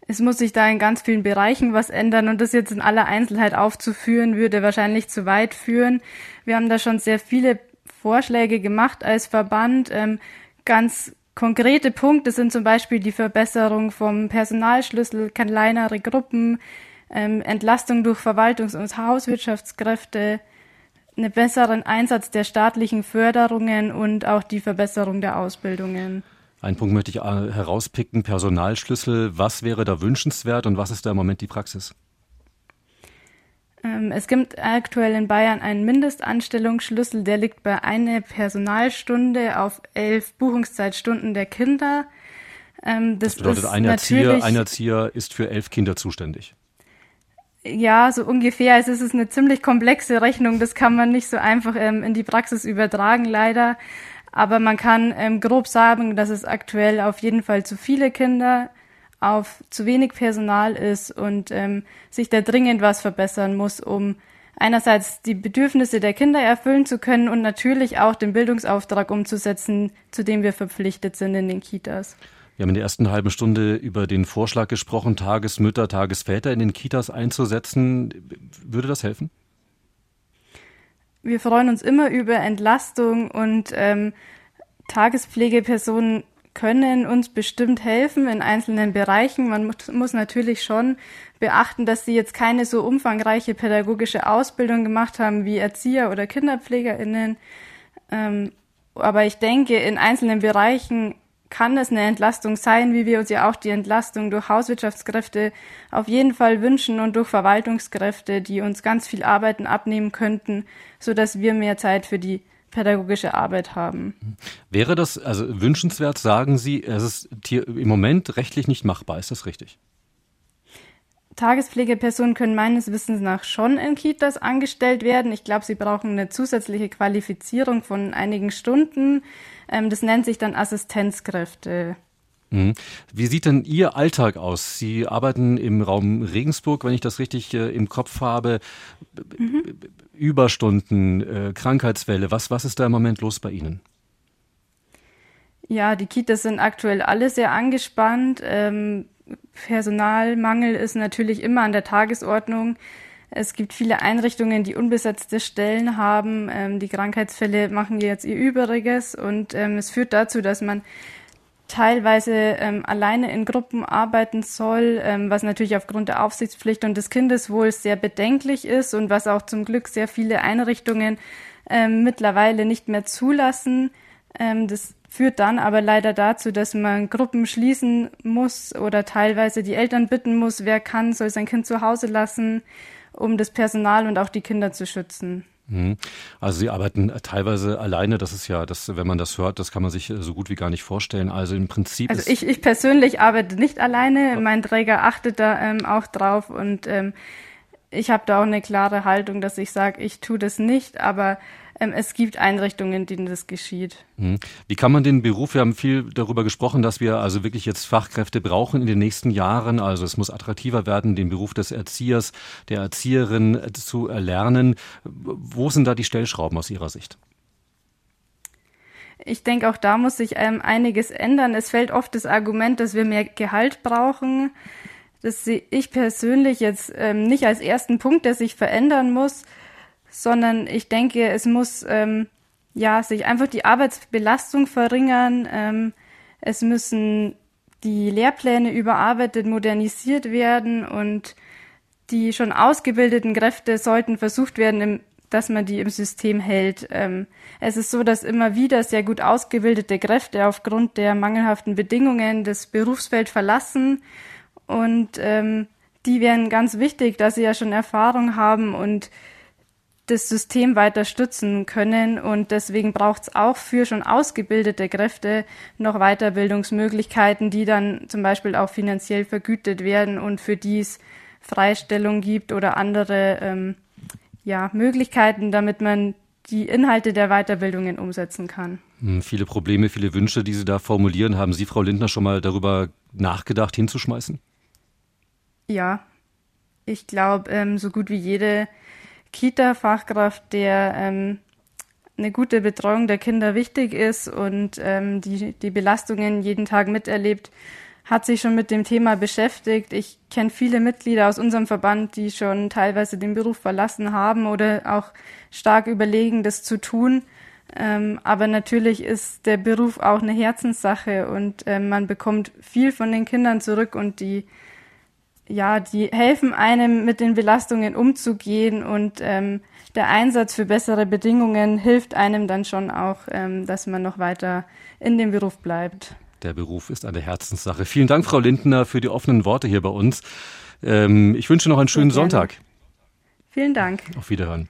Es muss sich da in ganz vielen Bereichen was ändern und das jetzt in aller Einzelheit aufzuführen, würde wahrscheinlich zu weit führen. Wir haben da schon sehr viele Vorschläge gemacht als Verband. Ähm, ganz konkrete Punkte sind zum Beispiel die Verbesserung vom Personalschlüssel, kleinere Gruppen, ähm, Entlastung durch Verwaltungs- und Hauswirtschaftskräfte, einen besseren Einsatz der staatlichen Förderungen und auch die Verbesserung der Ausbildungen. Ein Punkt möchte ich äh, herauspicken, Personalschlüssel. Was wäre da wünschenswert und was ist da im Moment die Praxis? Ähm, es gibt aktuell in Bayern einen Mindestanstellungsschlüssel, der liegt bei einer Personalstunde auf elf Buchungszeitstunden der Kinder. Ähm, das, das bedeutet, ein Erzieher, ein Erzieher ist für elf Kinder zuständig. Ja, so ungefähr. Es ist eine ziemlich komplexe Rechnung. Das kann man nicht so einfach ähm, in die Praxis übertragen, leider. Aber man kann ähm, grob sagen, dass es aktuell auf jeden Fall zu viele Kinder auf zu wenig Personal ist und ähm, sich da dringend was verbessern muss, um einerseits die Bedürfnisse der Kinder erfüllen zu können und natürlich auch den Bildungsauftrag umzusetzen, zu dem wir verpflichtet sind in den Kitas. Wir haben in der ersten halben Stunde über den Vorschlag gesprochen, Tagesmütter, Tagesväter in den Kitas einzusetzen. Würde das helfen? wir freuen uns immer über Entlastung und ähm, Tagespflegepersonen können uns bestimmt helfen in einzelnen Bereichen. Man muss, natürlich schon beachten, dass sie jetzt keine so umfangreiche pädagogische Ausbildung gemacht haben wie Erzieher oder Kinderpflegerinnen. Ähm, aber ich denke, in einzelnen Bereichen kann es eine Entlastung sein, wie wir uns ja auch die Entlastung durch Hauswirtschaftskräfte auf jeden Fall wünschen und durch Verwaltungskräfte, die uns ganz viel Arbeiten abnehmen könnten, so dass wir mehr Zeit für die pädagogische Arbeit haben. Wäre das also wünschenswert, sagen Sie, es ist hier im Moment rechtlich nicht machbar, ist das richtig? Tagespflegepersonen können meines Wissens nach schon in Kitas angestellt werden. Ich glaube, sie brauchen eine zusätzliche Qualifizierung von einigen Stunden. Ähm, das nennt sich dann Assistenzkräfte. Mhm. Wie sieht denn Ihr Alltag aus? Sie arbeiten im Raum Regensburg, wenn ich das richtig äh, im Kopf habe. Mhm. Überstunden, äh, Krankheitsfälle. Was, was ist da im Moment los bei Ihnen? Ja, die Kitas sind aktuell alle sehr angespannt. Ähm, Personalmangel ist natürlich immer an der Tagesordnung. Es gibt viele Einrichtungen, die unbesetzte Stellen haben. Ähm, die Krankheitsfälle machen jetzt ihr Übriges und ähm, es führt dazu, dass man teilweise ähm, alleine in Gruppen arbeiten soll, ähm, was natürlich aufgrund der Aufsichtspflicht und des Kindeswohls sehr bedenklich ist und was auch zum Glück sehr viele Einrichtungen ähm, mittlerweile nicht mehr zulassen. Ähm, das führt dann aber leider dazu, dass man Gruppen schließen muss oder teilweise die Eltern bitten muss, wer kann, soll sein Kind zu Hause lassen, um das Personal und auch die Kinder zu schützen. Mhm. Also Sie arbeiten teilweise alleine. Das ist ja, das, wenn man das hört, das kann man sich so gut wie gar nicht vorstellen. Also im Prinzip. Also ich, ich persönlich arbeite nicht alleine. Mein Träger achtet da ähm, auch drauf und ähm, ich habe da auch eine klare Haltung, dass ich sage, ich tue das nicht, aber es gibt Einrichtungen, in denen das geschieht. Mhm. Wie kann man den Beruf, wir haben viel darüber gesprochen, dass wir also wirklich jetzt Fachkräfte brauchen in den nächsten Jahren. Also es muss attraktiver werden, den Beruf des Erziehers, der Erzieherin zu erlernen. Wo sind da die Stellschrauben aus Ihrer Sicht? Ich denke, auch da muss sich ähm, einiges ändern. Es fällt oft das Argument, dass wir mehr Gehalt brauchen. Das sehe ich persönlich jetzt ähm, nicht als ersten Punkt, der sich verändern muss sondern ich denke, es muss ähm, ja sich einfach die Arbeitsbelastung verringern. Ähm, es müssen die Lehrpläne überarbeitet, modernisiert werden und die schon ausgebildeten Kräfte sollten versucht werden, im, dass man die im System hält. Ähm, es ist so, dass immer wieder sehr gut ausgebildete Kräfte aufgrund der mangelhaften Bedingungen das Berufsfeld verlassen und ähm, die wären ganz wichtig, dass sie ja schon Erfahrung haben und das System weiter stützen können. Und deswegen braucht es auch für schon ausgebildete Kräfte noch Weiterbildungsmöglichkeiten, die dann zum Beispiel auch finanziell vergütet werden und für die es Freistellung gibt oder andere ähm, ja, Möglichkeiten, damit man die Inhalte der Weiterbildungen umsetzen kann. Hm, viele Probleme, viele Wünsche, die Sie da formulieren. Haben Sie, Frau Lindner, schon mal darüber nachgedacht, hinzuschmeißen? Ja, ich glaube, ähm, so gut wie jede Kita-Fachkraft, der ähm, eine gute Betreuung der Kinder wichtig ist und ähm, die, die Belastungen jeden Tag miterlebt, hat sich schon mit dem Thema beschäftigt. Ich kenne viele Mitglieder aus unserem Verband, die schon teilweise den Beruf verlassen haben oder auch stark überlegen, das zu tun. Ähm, aber natürlich ist der Beruf auch eine Herzenssache und ähm, man bekommt viel von den Kindern zurück und die ja, die helfen einem mit den Belastungen umzugehen und ähm, der Einsatz für bessere Bedingungen hilft einem dann schon auch, ähm, dass man noch weiter in dem Beruf bleibt. Der Beruf ist eine Herzenssache. Vielen Dank, Frau Lindner, für die offenen Worte hier bei uns. Ähm, ich wünsche noch einen schönen Sonntag. Vielen Dank. Auf Wiederhören.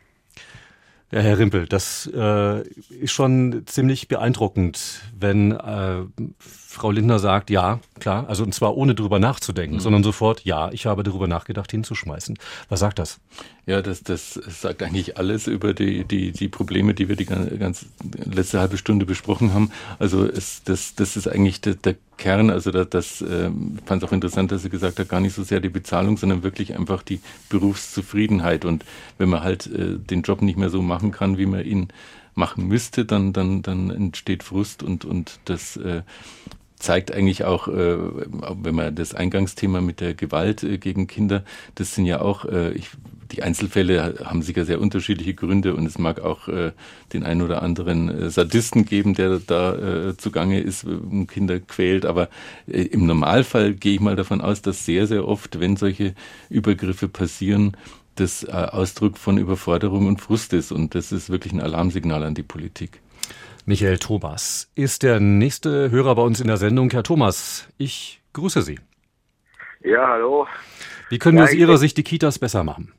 Ja, Herr Rimpel, das äh, ist schon ziemlich beeindruckend, wenn äh, Frau Lindner sagt, ja, klar, also und zwar ohne drüber nachzudenken, mhm. sondern sofort, ja, ich habe darüber nachgedacht, hinzuschmeißen. Was sagt das? Ja, das, das sagt eigentlich alles über die, die, die Probleme, die wir die ganz letzte halbe Stunde besprochen haben. Also es, das, das ist eigentlich der, der Kern, also das, das äh, fand es auch interessant, dass sie gesagt hat, gar nicht so sehr die Bezahlung, sondern wirklich einfach die Berufszufriedenheit. Und wenn man halt äh, den Job nicht mehr so machen kann, wie man ihn machen müsste, dann, dann, dann entsteht Frust und, und das äh, zeigt eigentlich auch, äh, wenn man das Eingangsthema mit der Gewalt äh, gegen Kinder, das sind ja auch, äh, ich, die Einzelfälle haben sicher sehr unterschiedliche Gründe und es mag auch äh, den einen oder anderen äh, Sadisten geben, der da äh, zugange ist und Kinder quält. Aber äh, im Normalfall gehe ich mal davon aus, dass sehr, sehr oft, wenn solche Übergriffe passieren, das äh, Ausdruck von Überforderung und Frust ist. Und das ist wirklich ein Alarmsignal an die Politik. Michael Thomas ist der nächste Hörer bei uns in der Sendung. Herr Thomas, ich grüße Sie. Ja, hallo. Wie können ja, wir aus Ihrer Sicht die Kitas besser machen?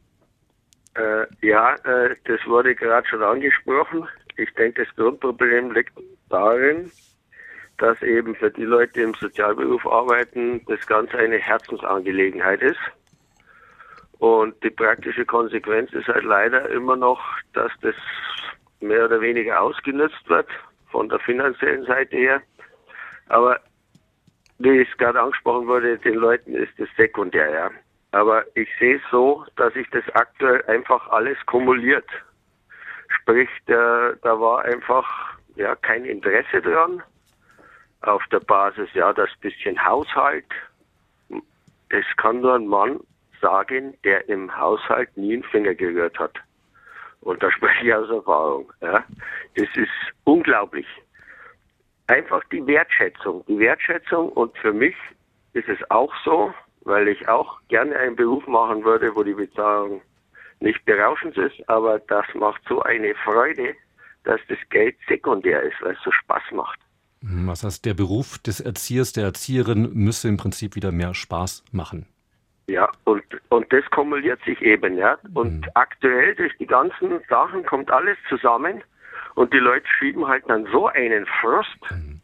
Äh, ja, äh, das wurde gerade schon angesprochen. Ich denke, das Grundproblem liegt darin, dass eben für die Leute, die im Sozialberuf arbeiten, das Ganze eine Herzensangelegenheit ist. Und die praktische Konsequenz ist halt leider immer noch, dass das mehr oder weniger ausgenutzt wird von der finanziellen Seite her. Aber wie es gerade angesprochen wurde, den Leuten ist das sekundär, ja. Aber ich sehe es so, dass sich das aktuell einfach alles kumuliert. Sprich, da, da war einfach ja kein Interesse dran. Auf der Basis, ja, das bisschen Haushalt, das kann nur ein Mann sagen, der im Haushalt nie einen Finger gerührt hat. Und da spreche ich aus Erfahrung. Ja. Das ist unglaublich. Einfach die Wertschätzung. Die Wertschätzung und für mich ist es auch so, weil ich auch gerne einen Beruf machen würde, wo die Bezahlung nicht berauschend ist, aber das macht so eine Freude, dass das Geld sekundär ist, weil es so Spaß macht. Was heißt, der Beruf des Erziehers, der Erzieherin müsse im Prinzip wieder mehr Spaß machen? Ja, und, und das kumuliert sich eben, ja. Und mhm. aktuell durch die ganzen Sachen kommt alles zusammen und die Leute schieben halt dann so einen Frust, mhm.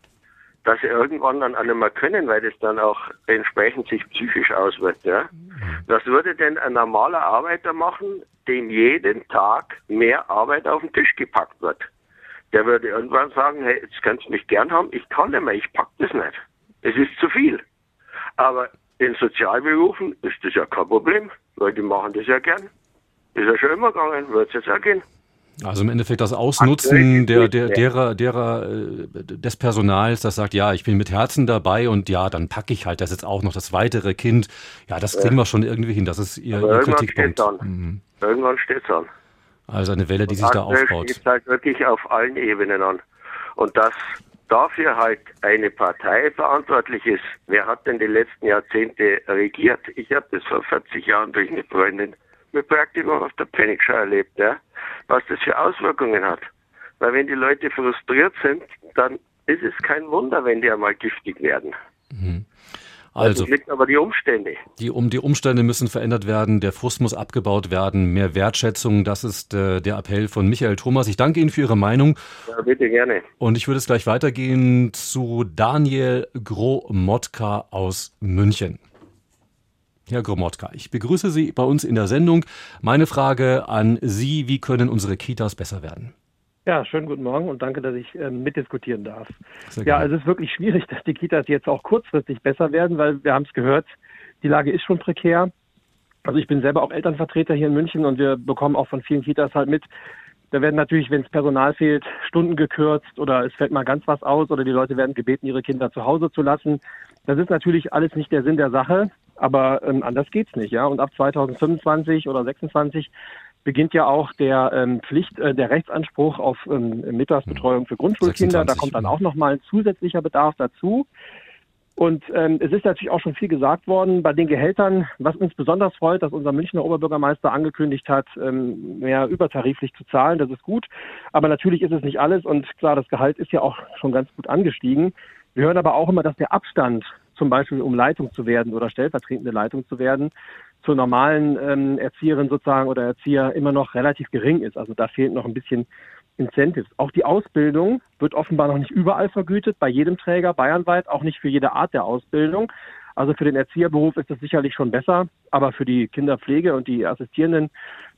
dass sie irgendwann dann alle mal können, weil das dann auch entsprechend sich psychisch auswirkt, ja. Mhm. Was würde denn ein normaler Arbeiter machen, dem jeden Tag mehr Arbeit auf den Tisch gepackt wird? Der würde irgendwann sagen, hey, jetzt kannst du mich gern haben, ich kann nicht mehr, ich pack das nicht. Es ist zu viel. Aber in Sozialberufen ist das ja kein Problem, weil die machen das ja gern. Ist ja schon immer gegangen, wird es jetzt auch gehen. Also im Endeffekt das Ausnutzen der, der, derer, derer, äh, des Personals, das sagt, ja, ich bin mit Herzen dabei und ja, dann packe ich halt das jetzt auch noch, das weitere Kind. Ja, das kriegen wir schon irgendwie hin. Das ist ihr, ihr Kritikpunkt. An. Mhm. Irgendwann steht es an. Also eine Welle, die und sich da aufbaut. Es halt wirklich auf allen Ebenen an. Und das dafür halt eine Partei verantwortlich ist. Wer hat denn die letzten Jahrzehnte regiert? Ich habe das vor 40 Jahren durch eine Freundin mit Praktikum auf der Pfennigschau erlebt, ja, was das für Auswirkungen hat. Weil wenn die Leute frustriert sind, dann ist es kein Wunder, wenn die einmal giftig werden. Mhm. Also, das liegt aber die Umstände. Die, um, die Umstände müssen verändert werden, der Frust muss abgebaut werden, mehr Wertschätzung, das ist äh, der Appell von Michael Thomas. Ich danke Ihnen für Ihre Meinung. Ja, bitte gerne. Und ich würde es gleich weitergehen zu Daniel Gromotka aus München. Herr Gromotka, ich begrüße Sie bei uns in der Sendung. Meine Frage an Sie, wie können unsere Kitas besser werden? Ja, schönen guten Morgen und danke, dass ich äh, mitdiskutieren darf. Ja, also es ist wirklich schwierig, dass die Kitas jetzt auch kurzfristig besser werden, weil wir haben es gehört, die Lage ist schon prekär. Also ich bin selber auch Elternvertreter hier in München und wir bekommen auch von vielen Kitas halt mit, da werden natürlich, wenn es Personal fehlt, Stunden gekürzt oder es fällt mal ganz was aus oder die Leute werden gebeten, ihre Kinder zu Hause zu lassen. Das ist natürlich alles nicht der Sinn der Sache, aber ähm, anders geht's nicht, ja. Und ab 2025 oder 26 beginnt ja auch der ähm, Pflicht, äh, der Rechtsanspruch auf ähm, Mittagsbetreuung für Grundschulkinder. 26. Da kommt dann auch nochmal ein zusätzlicher Bedarf dazu. Und ähm, es ist natürlich auch schon viel gesagt worden bei den Gehältern, was uns besonders freut, dass unser Münchner Oberbürgermeister angekündigt hat, ähm, mehr übertariflich zu zahlen. Das ist gut. Aber natürlich ist es nicht alles. Und klar, das Gehalt ist ja auch schon ganz gut angestiegen. Wir hören aber auch immer, dass der Abstand, zum Beispiel um Leitung zu werden oder stellvertretende Leitung zu werden, zur normalen ähm, Erzieherin sozusagen oder Erzieher immer noch relativ gering ist. Also da fehlt noch ein bisschen Incentives. Auch die Ausbildung wird offenbar noch nicht überall vergütet, bei jedem Träger bayernweit, auch nicht für jede Art der Ausbildung. Also für den Erzieherberuf ist das sicherlich schon besser, aber für die Kinderpflege und die assistierenden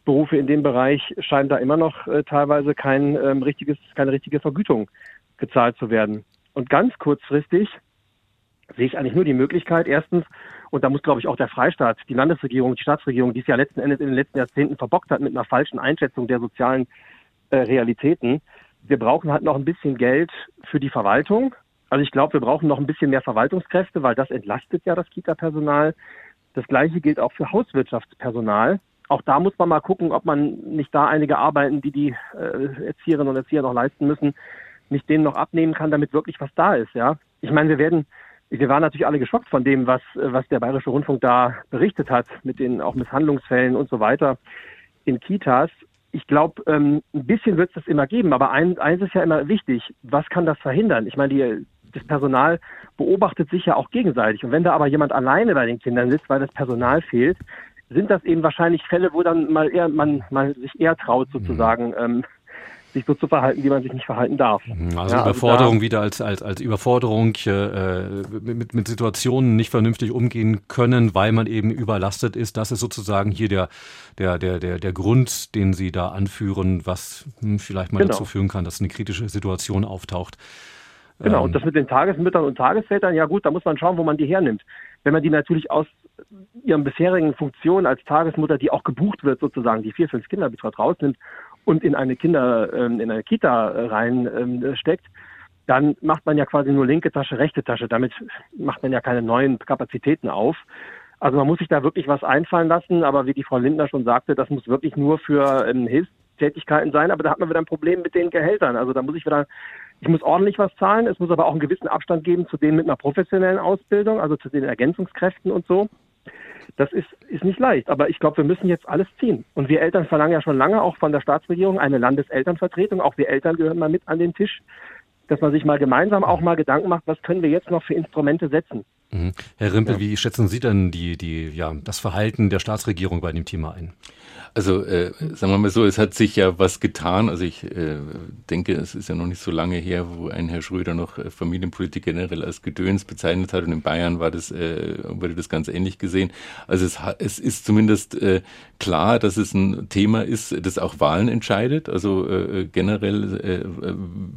Berufe in dem Bereich scheint da immer noch äh, teilweise kein ähm, richtiges, keine richtige Vergütung gezahlt zu werden. Und ganz kurzfristig sehe ich eigentlich nur die Möglichkeit, erstens, und da muss, glaube ich, auch der Freistaat, die Landesregierung, die Staatsregierung, die es ja letzten Endes in den letzten Jahrzehnten verbockt hat mit einer falschen Einschätzung der sozialen äh, Realitäten. Wir brauchen halt noch ein bisschen Geld für die Verwaltung. Also ich glaube, wir brauchen noch ein bisschen mehr Verwaltungskräfte, weil das entlastet ja das Kita-Personal. Das Gleiche gilt auch für Hauswirtschaftspersonal. Auch da muss man mal gucken, ob man nicht da einige Arbeiten, die die äh, Erzieherinnen und Erzieher noch leisten müssen, nicht denen noch abnehmen kann, damit wirklich was da ist. Ja, ich meine, wir werden wir waren natürlich alle geschockt von dem, was, was der Bayerische Rundfunk da berichtet hat, mit den auch Misshandlungsfällen und so weiter in Kitas. Ich glaube, ähm, ein bisschen wird es das immer geben, aber ein, eins ist ja immer wichtig, was kann das verhindern? Ich meine, die, das Personal beobachtet sich ja auch gegenseitig. Und wenn da aber jemand alleine bei den Kindern sitzt, weil das Personal fehlt, sind das eben wahrscheinlich Fälle, wo dann mal eher man, man sich eher traut, sozusagen, ähm, sich so zu verhalten, wie man sich nicht verhalten darf. Also ja, Überforderung also wieder als, als, als Überforderung, äh, mit, mit Situationen nicht vernünftig umgehen können, weil man eben überlastet ist. Das ist sozusagen hier der, der, der, der, der Grund, den Sie da anführen, was hm, vielleicht mal genau. dazu führen kann, dass eine kritische Situation auftaucht. Genau, und ähm, das mit den Tagesmüttern und Tagesvätern, ja gut, da muss man schauen, wo man die hernimmt. Wenn man die natürlich aus ihren bisherigen Funktionen als Tagesmutter, die auch gebucht wird sozusagen, die vier, fünf Kinder betreut, rausnimmt und in eine Kinder, ähm, in eine Kita reinsteckt, ähm, dann macht man ja quasi nur linke Tasche, rechte Tasche. Damit macht man ja keine neuen Kapazitäten auf. Also man muss sich da wirklich was einfallen lassen, aber wie die Frau Lindner schon sagte, das muss wirklich nur für ähm, Hilfstätigkeiten sein, aber da hat man wieder ein Problem mit den Gehältern. Also da muss ich wieder, ich muss ordentlich was zahlen, es muss aber auch einen gewissen Abstand geben zu denen mit einer professionellen Ausbildung, also zu den Ergänzungskräften und so. Das ist, ist nicht leicht, aber ich glaube, wir müssen jetzt alles ziehen. Und wir Eltern verlangen ja schon lange auch von der Staatsregierung eine Landeselternvertretung. Auch wir Eltern gehören mal mit an den Tisch dass man sich mal gemeinsam auch mal Gedanken macht, was können wir jetzt noch für Instrumente setzen. Mhm. Herr Rimpel, ja. wie schätzen Sie denn die, die, ja, das Verhalten der Staatsregierung bei dem Thema ein? Also äh, sagen wir mal so, es hat sich ja was getan. Also ich äh, denke, es ist ja noch nicht so lange her, wo ein Herr Schröder noch äh, Familienpolitik generell als Gedöns bezeichnet hat und in Bayern war das, äh, wurde das ganz ähnlich gesehen. Also es, es ist zumindest äh, klar, dass es ein Thema ist, das auch Wahlen entscheidet. Also äh, generell äh,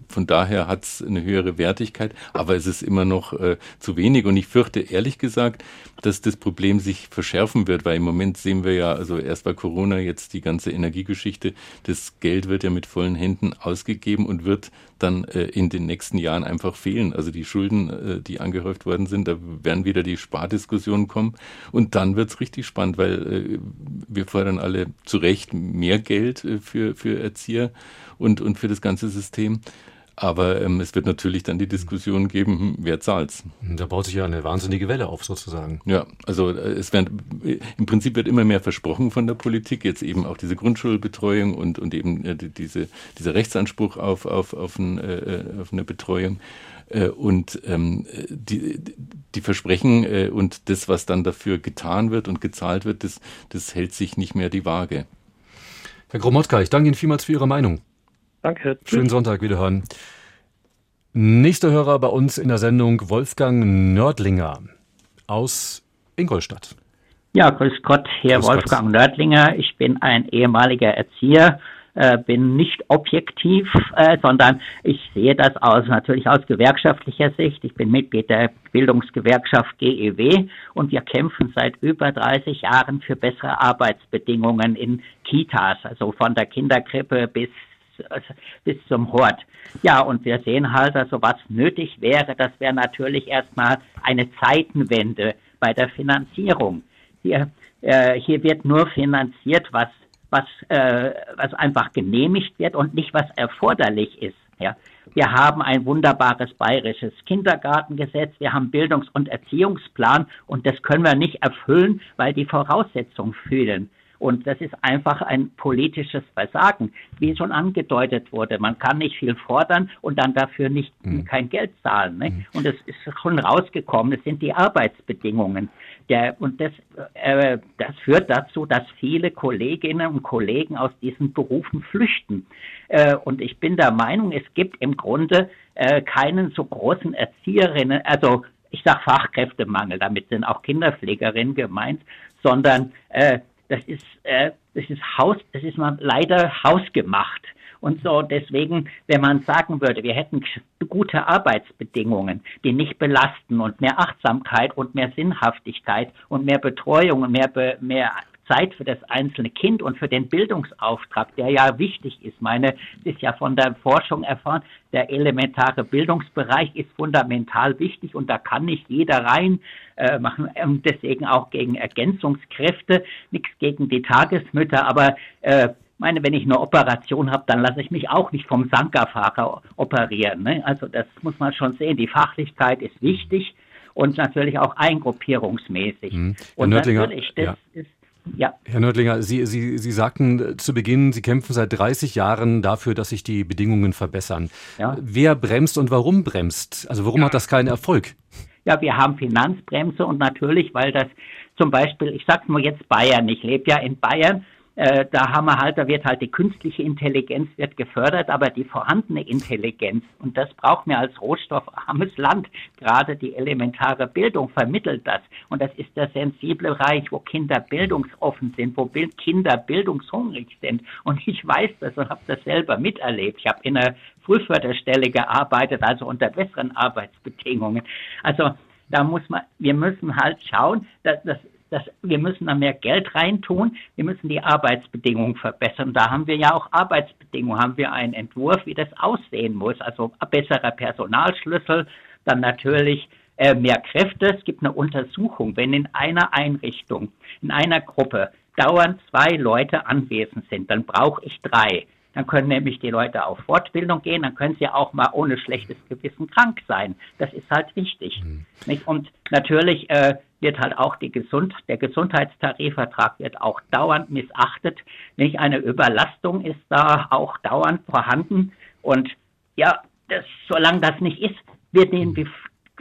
von daher hat es eine höhere Wertigkeit, aber es ist immer noch äh, zu wenig. Und ich fürchte ehrlich gesagt, dass das Problem sich verschärfen wird, weil im Moment sehen wir ja, also erst bei Corona, jetzt die ganze Energiegeschichte, das Geld wird ja mit vollen Händen ausgegeben und wird dann äh, in den nächsten Jahren einfach fehlen. Also die Schulden, äh, die angehäuft worden sind, da werden wieder die Spardiskussionen kommen und dann wird's richtig spannend, weil äh, wir fordern alle zu Recht mehr Geld äh, für, für Erzieher und, und für das ganze System. Aber ähm, es wird natürlich dann die Diskussion geben, hm, wer zahlt's? Da baut sich ja eine wahnsinnige Welle auf, sozusagen. Ja, also äh, es werden im Prinzip wird immer mehr versprochen von der Politik, jetzt eben auch diese Grundschulbetreuung und, und eben äh, diese, dieser Rechtsanspruch auf, auf, auf, ein, äh, auf eine Betreuung. Äh, und ähm, die, die Versprechen äh, und das, was dann dafür getan wird und gezahlt wird, das, das hält sich nicht mehr die Waage. Herr Gromotka, ich danke Ihnen vielmals für Ihre Meinung. Danke. Schönen Sonntag, wiederhören. Nächster Hörer bei uns in der Sendung Wolfgang Nördlinger aus Ingolstadt. Ja, grüß Gott, Herr grüß Wolfgang Gott. Nördlinger. Ich bin ein ehemaliger Erzieher, äh, bin nicht objektiv, äh, sondern ich sehe das aus natürlich aus gewerkschaftlicher Sicht. Ich bin Mitglied der Bildungsgewerkschaft GEW und wir kämpfen seit über 30 Jahren für bessere Arbeitsbedingungen in Kitas, also von der Kinderkrippe bis bis zum Hort. Ja, und wir sehen halt, also was nötig wäre, das wäre natürlich erstmal eine Zeitenwende bei der Finanzierung. Hier, äh, hier wird nur finanziert, was, was, äh, was einfach genehmigt wird und nicht was erforderlich ist. Ja. Wir haben ein wunderbares bayerisches Kindergartengesetz, wir haben Bildungs- und Erziehungsplan und das können wir nicht erfüllen, weil die Voraussetzungen fehlen. Und das ist einfach ein politisches Versagen, wie schon angedeutet wurde. Man kann nicht viel fordern und dann dafür nicht mhm. kein Geld zahlen. Ne? Mhm. Und es ist schon rausgekommen, es sind die Arbeitsbedingungen. Der, und das, äh, das führt dazu, dass viele Kolleginnen und Kollegen aus diesen Berufen flüchten. Äh, und ich bin der Meinung, es gibt im Grunde äh, keinen so großen Erzieherinnen, also ich sage Fachkräftemangel, damit sind auch Kinderpflegerinnen gemeint, sondern äh, das ist, äh, das ist Haus, das ist mal leider hausgemacht. Und so deswegen, wenn man sagen würde, wir hätten gute Arbeitsbedingungen, die nicht belasten und mehr Achtsamkeit und mehr Sinnhaftigkeit und mehr Betreuung und mehr, mehr Zeit für das einzelne Kind und für den Bildungsauftrag, der ja wichtig ist. Meine, ist ja von der Forschung erfahren, der elementare Bildungsbereich ist fundamental wichtig und da kann nicht jeder rein äh, machen. Und deswegen auch gegen Ergänzungskräfte, nichts gegen die Tagesmütter, aber äh, meine, wenn ich eine Operation habe, dann lasse ich mich auch nicht vom Sankerfahrer operieren. Ne? Also das muss man schon sehen. Die Fachlichkeit ist wichtig und natürlich auch eingruppierungsmäßig. Mhm. Und natürlich, das ja. ist ja. Herr Nördlinger, Sie, Sie, Sie sagten zu Beginn, Sie kämpfen seit 30 Jahren dafür, dass sich die Bedingungen verbessern. Ja. Wer bremst und warum bremst? Also warum ja. hat das keinen Erfolg? Ja, wir haben Finanzbremse und natürlich, weil das zum Beispiel, ich sag's mal jetzt Bayern, ich lebe ja in Bayern äh, da haben wir halt, da wird halt die künstliche Intelligenz wird gefördert, aber die vorhandene Intelligenz, und das braucht mir als rohstoffarmes Land, gerade die elementare Bildung vermittelt das. Und das ist der sensible Bereich, wo Kinder bildungsoffen sind, wo Kinder bildungshungrig sind. Und ich weiß das und habe das selber miterlebt. Ich habe in einer Frühförderstelle gearbeitet, also unter besseren Arbeitsbedingungen. Also da muss man, wir müssen halt schauen, dass, dass dass wir müssen da mehr Geld reintun, wir müssen die Arbeitsbedingungen verbessern. Da haben wir ja auch Arbeitsbedingungen, haben wir einen Entwurf, wie das aussehen muss, also besserer Personalschlüssel, dann natürlich äh, mehr Kräfte. Es gibt eine Untersuchung, wenn in einer Einrichtung, in einer Gruppe dauernd zwei Leute anwesend sind, dann brauche ich drei. Dann können nämlich die Leute auf Fortbildung gehen, dann können sie auch mal ohne schlechtes Gewissen krank sein. Das ist halt wichtig. Mhm. Und natürlich äh, wird halt auch die Gesund der Gesundheitstarifvertrag wird auch dauernd missachtet. Nicht eine Überlastung ist da auch dauernd vorhanden. Und ja, das, solange das nicht ist, wird die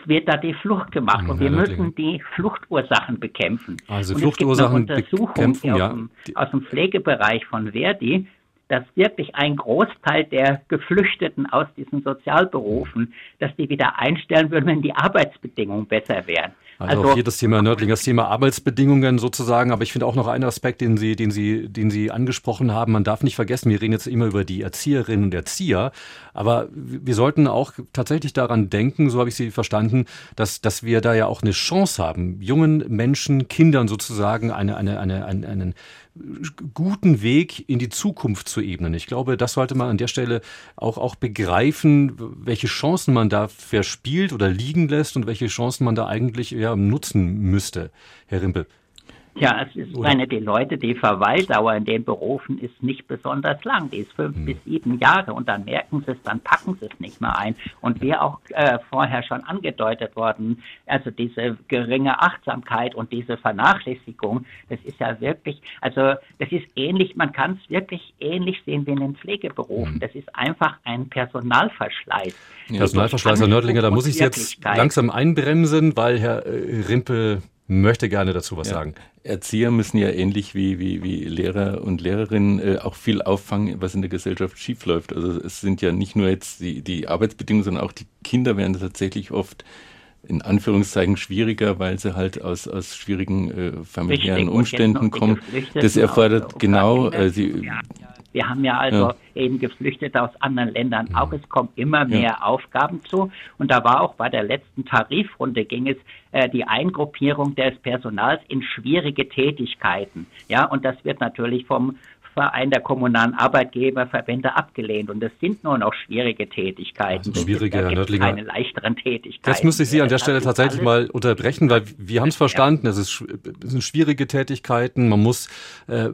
wird da die Flucht gemacht mhm, und wir müssen die Fluchtursachen bekämpfen. Also und Fluchtursachen bekämpfen, ja. aus, dem, aus dem Pflegebereich von Verdi, dass wirklich ein Großteil der Geflüchteten aus diesen Sozialberufen, dass die wieder einstellen würden, wenn die Arbeitsbedingungen besser wären. Also, also auch hier das Thema Nördling, das Thema Arbeitsbedingungen sozusagen. Aber ich finde auch noch einen Aspekt, den Sie, den Sie, den Sie angesprochen haben. Man darf nicht vergessen, wir reden jetzt immer über die Erzieherinnen und Erzieher. Aber wir sollten auch tatsächlich daran denken, so habe ich Sie verstanden, dass, dass wir da ja auch eine Chance haben, jungen Menschen, Kindern sozusagen eine, eine, eine, einen, einen guten Weg in die Zukunft zu ebnen. Ich glaube, das sollte man an der Stelle auch, auch begreifen, welche Chancen man da verspielt oder liegen lässt und welche Chancen man da eigentlich ja, nutzen müsste, Herr Rimpel. Ja, es ist meine, die Leute, die Verweildauer in den Berufen ist nicht besonders lang. Die ist fünf hm. bis sieben Jahre und dann merken sie es, dann packen sie es nicht mehr ein. Und wie auch äh, vorher schon angedeutet worden, also diese geringe Achtsamkeit und diese Vernachlässigung, das ist ja wirklich, also das ist ähnlich, man kann es wirklich ähnlich sehen wie in den Pflegeberufen. Hm. Das ist einfach ein Personalverschleiß. Ja, Personalverschleiß, Herr Nördlinger, da muss ich jetzt langsam einbremsen, weil Herr äh, Rimpel möchte gerne dazu was ja. sagen. Erzieher müssen ja ähnlich wie, wie, wie Lehrer und Lehrerinnen äh, auch viel auffangen, was in der Gesellschaft schiefläuft. Also es sind ja nicht nur jetzt die, die Arbeitsbedingungen, sondern auch die Kinder werden tatsächlich oft in Anführungszeichen schwieriger, weil sie halt aus, aus schwierigen äh, familiären Richtig, Umständen kommen. Das erfordert genau, äh, sie, ja. Wir haben ja also ja. eben Geflüchtete aus anderen Ländern auch. Es kommen immer mehr ja. Aufgaben zu. Und da war auch bei der letzten Tarifrunde ging es äh, die Eingruppierung des Personals in schwierige Tätigkeiten. Ja, und das wird natürlich vom Verein der kommunalen Arbeitgeberverbände abgelehnt. Und es sind nur noch schwierige Tätigkeiten. Also schwierige, Herr Nördlinger. Keine leichteren Tätigkeiten. Jetzt müsste ich Sie an der Stelle tatsächlich mal unterbrechen, weil wir haben es verstanden. Es, ist, es sind schwierige Tätigkeiten. Man muss äh,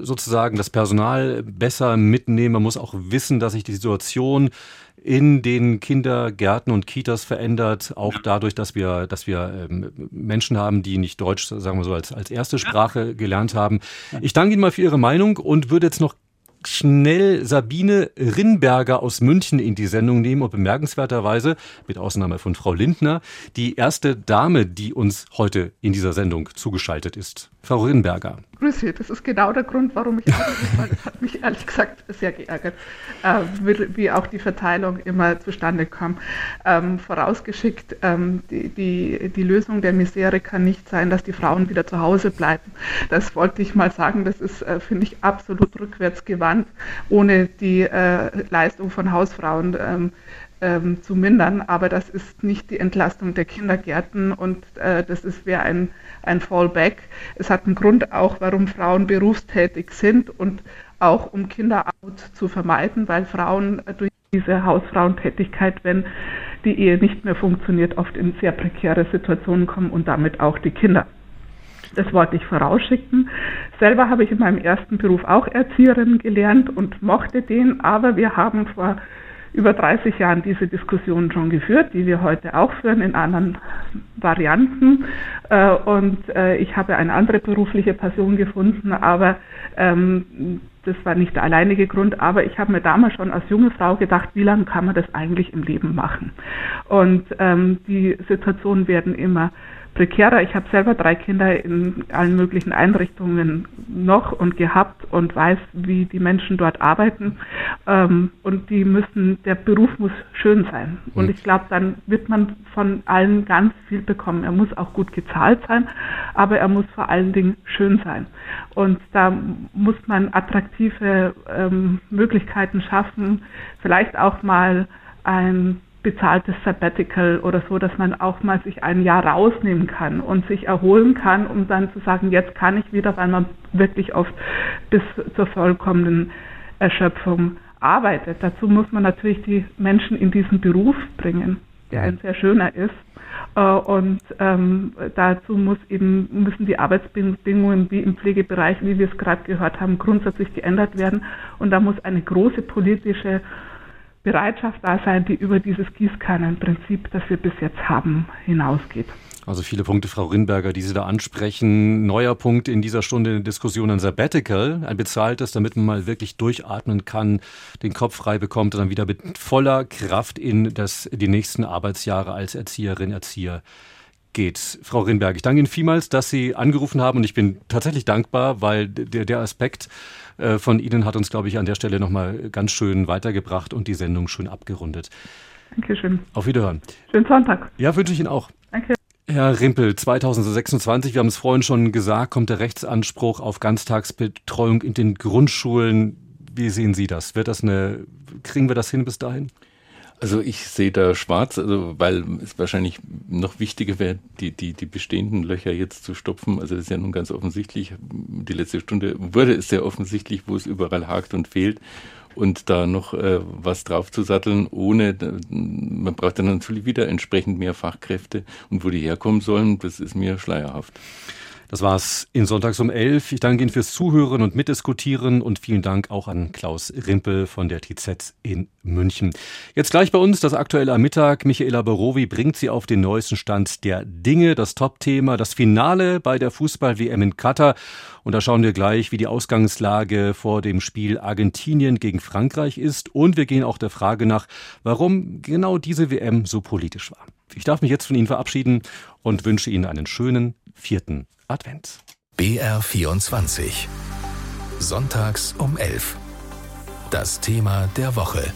sozusagen das Personal besser mitnehmen. Man muss auch wissen, dass sich die Situation in den Kindergärten und Kitas verändert, auch dadurch, dass wir, dass wir ähm, Menschen haben, die nicht Deutsch, sagen wir so, als, als erste Sprache gelernt haben. Ich danke Ihnen mal für Ihre Meinung und würde jetzt noch schnell Sabine Rinberger aus München in die Sendung nehmen und bemerkenswerterweise, mit Ausnahme von Frau Lindner, die erste Dame, die uns heute in dieser Sendung zugeschaltet ist. Frau Rinberger. Grüße, das ist genau der Grund, warum ich anrufe, weil das hat mich ehrlich gesagt sehr geärgert, äh, wie, wie, auch die Verteilung immer zustande kam. Ähm, vorausgeschickt, ähm, die, die, die, Lösung der Misere kann nicht sein, dass die Frauen wieder zu Hause bleiben. Das wollte ich mal sagen, das ist, äh, finde ich, absolut rückwärtsgewandt, ohne die äh, Leistung von Hausfrauen ähm, ähm, zu mindern, aber das ist nicht die Entlastung der Kindergärten und äh, das wäre ein, ein Fallback. Es hat einen Grund auch, warum Frauen berufstätig sind und auch um Kinderarmut zu vermeiden, weil Frauen durch diese Hausfrauentätigkeit, wenn die Ehe nicht mehr funktioniert, oft in sehr prekäre Situationen kommen und damit auch die Kinder. Das wollte ich vorausschicken. Selber habe ich in meinem ersten Beruf auch Erzieherin gelernt und mochte den, aber wir haben vor über 30 Jahren diese Diskussion schon geführt, die wir heute auch führen in anderen Varianten. Äh, und äh, ich habe eine andere berufliche Passion gefunden, aber ähm, das war nicht der alleinige Grund, aber ich habe mir damals schon als junge Frau gedacht, wie lange kann man das eigentlich im Leben machen? Und ähm, die Situationen werden immer prekärer. Ich habe selber drei Kinder in allen möglichen Einrichtungen noch und gehabt und weiß, wie die Menschen dort arbeiten. Ähm, und die müssen, der Beruf muss schön sein. Und ich glaube, dann wird man von allen ganz viel bekommen. Er muss auch gut gezahlt sein, aber er muss vor allen Dingen schön sein. Und da muss man attraktive ähm, Möglichkeiten schaffen, vielleicht auch mal ein bezahltes Sabbatical oder so, dass man auch mal sich ein Jahr rausnehmen kann und sich erholen kann, um dann zu sagen, jetzt kann ich wieder, weil man wirklich oft bis zur vollkommenen Erschöpfung arbeitet. Dazu muss man natürlich die Menschen in diesen Beruf bringen, der ein sehr schöner ist. Äh, und ähm, dazu muss eben, müssen die Arbeitsbedingungen wie im Pflegebereich, wie wir es gerade gehört haben, grundsätzlich geändert werden. Und da muss eine große politische Bereitschaft da sein, die über dieses Gießkannenprinzip, das wir bis jetzt haben, hinausgeht. Also viele Punkte, Frau Rinberger, die Sie da ansprechen. Neuer Punkt in dieser Stunde der Diskussion ein Sabbatical, ein bezahltes, damit man mal wirklich durchatmen kann, den Kopf frei bekommt und dann wieder mit voller Kraft in das, die nächsten Arbeitsjahre als Erzieherin, Erzieher geht. Frau Rinberg, ich danke Ihnen vielmals, dass Sie angerufen haben und ich bin tatsächlich dankbar, weil der, der Aspekt äh, von Ihnen hat uns, glaube ich, an der Stelle nochmal ganz schön weitergebracht und die Sendung schön abgerundet. Dankeschön. Auf Wiederhören. Schönen Sonntag. Ja, wünsche ich Ihnen auch. Danke. Herr Rimpel, 2026, wir haben es vorhin schon gesagt, kommt der Rechtsanspruch auf Ganztagsbetreuung in den Grundschulen. Wie sehen Sie das? Wird das eine, kriegen wir das hin bis dahin? Also ich sehe da schwarz, also weil es wahrscheinlich noch wichtiger wäre, die, die, die bestehenden Löcher jetzt zu stopfen. Also das ist ja nun ganz offensichtlich. Die letzte Stunde wurde es sehr offensichtlich, wo es überall hakt und fehlt und da noch äh, was draufzusatteln, ohne, man braucht dann natürlich wieder entsprechend mehr Fachkräfte und wo die herkommen sollen, das ist mir schleierhaft. Das war's in Sonntags um 11. Ich danke Ihnen fürs Zuhören und Mitdiskutieren und vielen Dank auch an Klaus Rimpel von der TZ in München. Jetzt gleich bei uns das aktuelle am Mittag. Michaela Barowi bringt Sie auf den neuesten Stand der Dinge, das Top-Thema, das Finale bei der Fußball-WM in Katar. Und da schauen wir gleich, wie die Ausgangslage vor dem Spiel Argentinien gegen Frankreich ist. Und wir gehen auch der Frage nach, warum genau diese WM so politisch war. Ich darf mich jetzt von Ihnen verabschieden und wünsche Ihnen einen schönen vierten Advent. BR24. Sonntags um 11. Das Thema der Woche.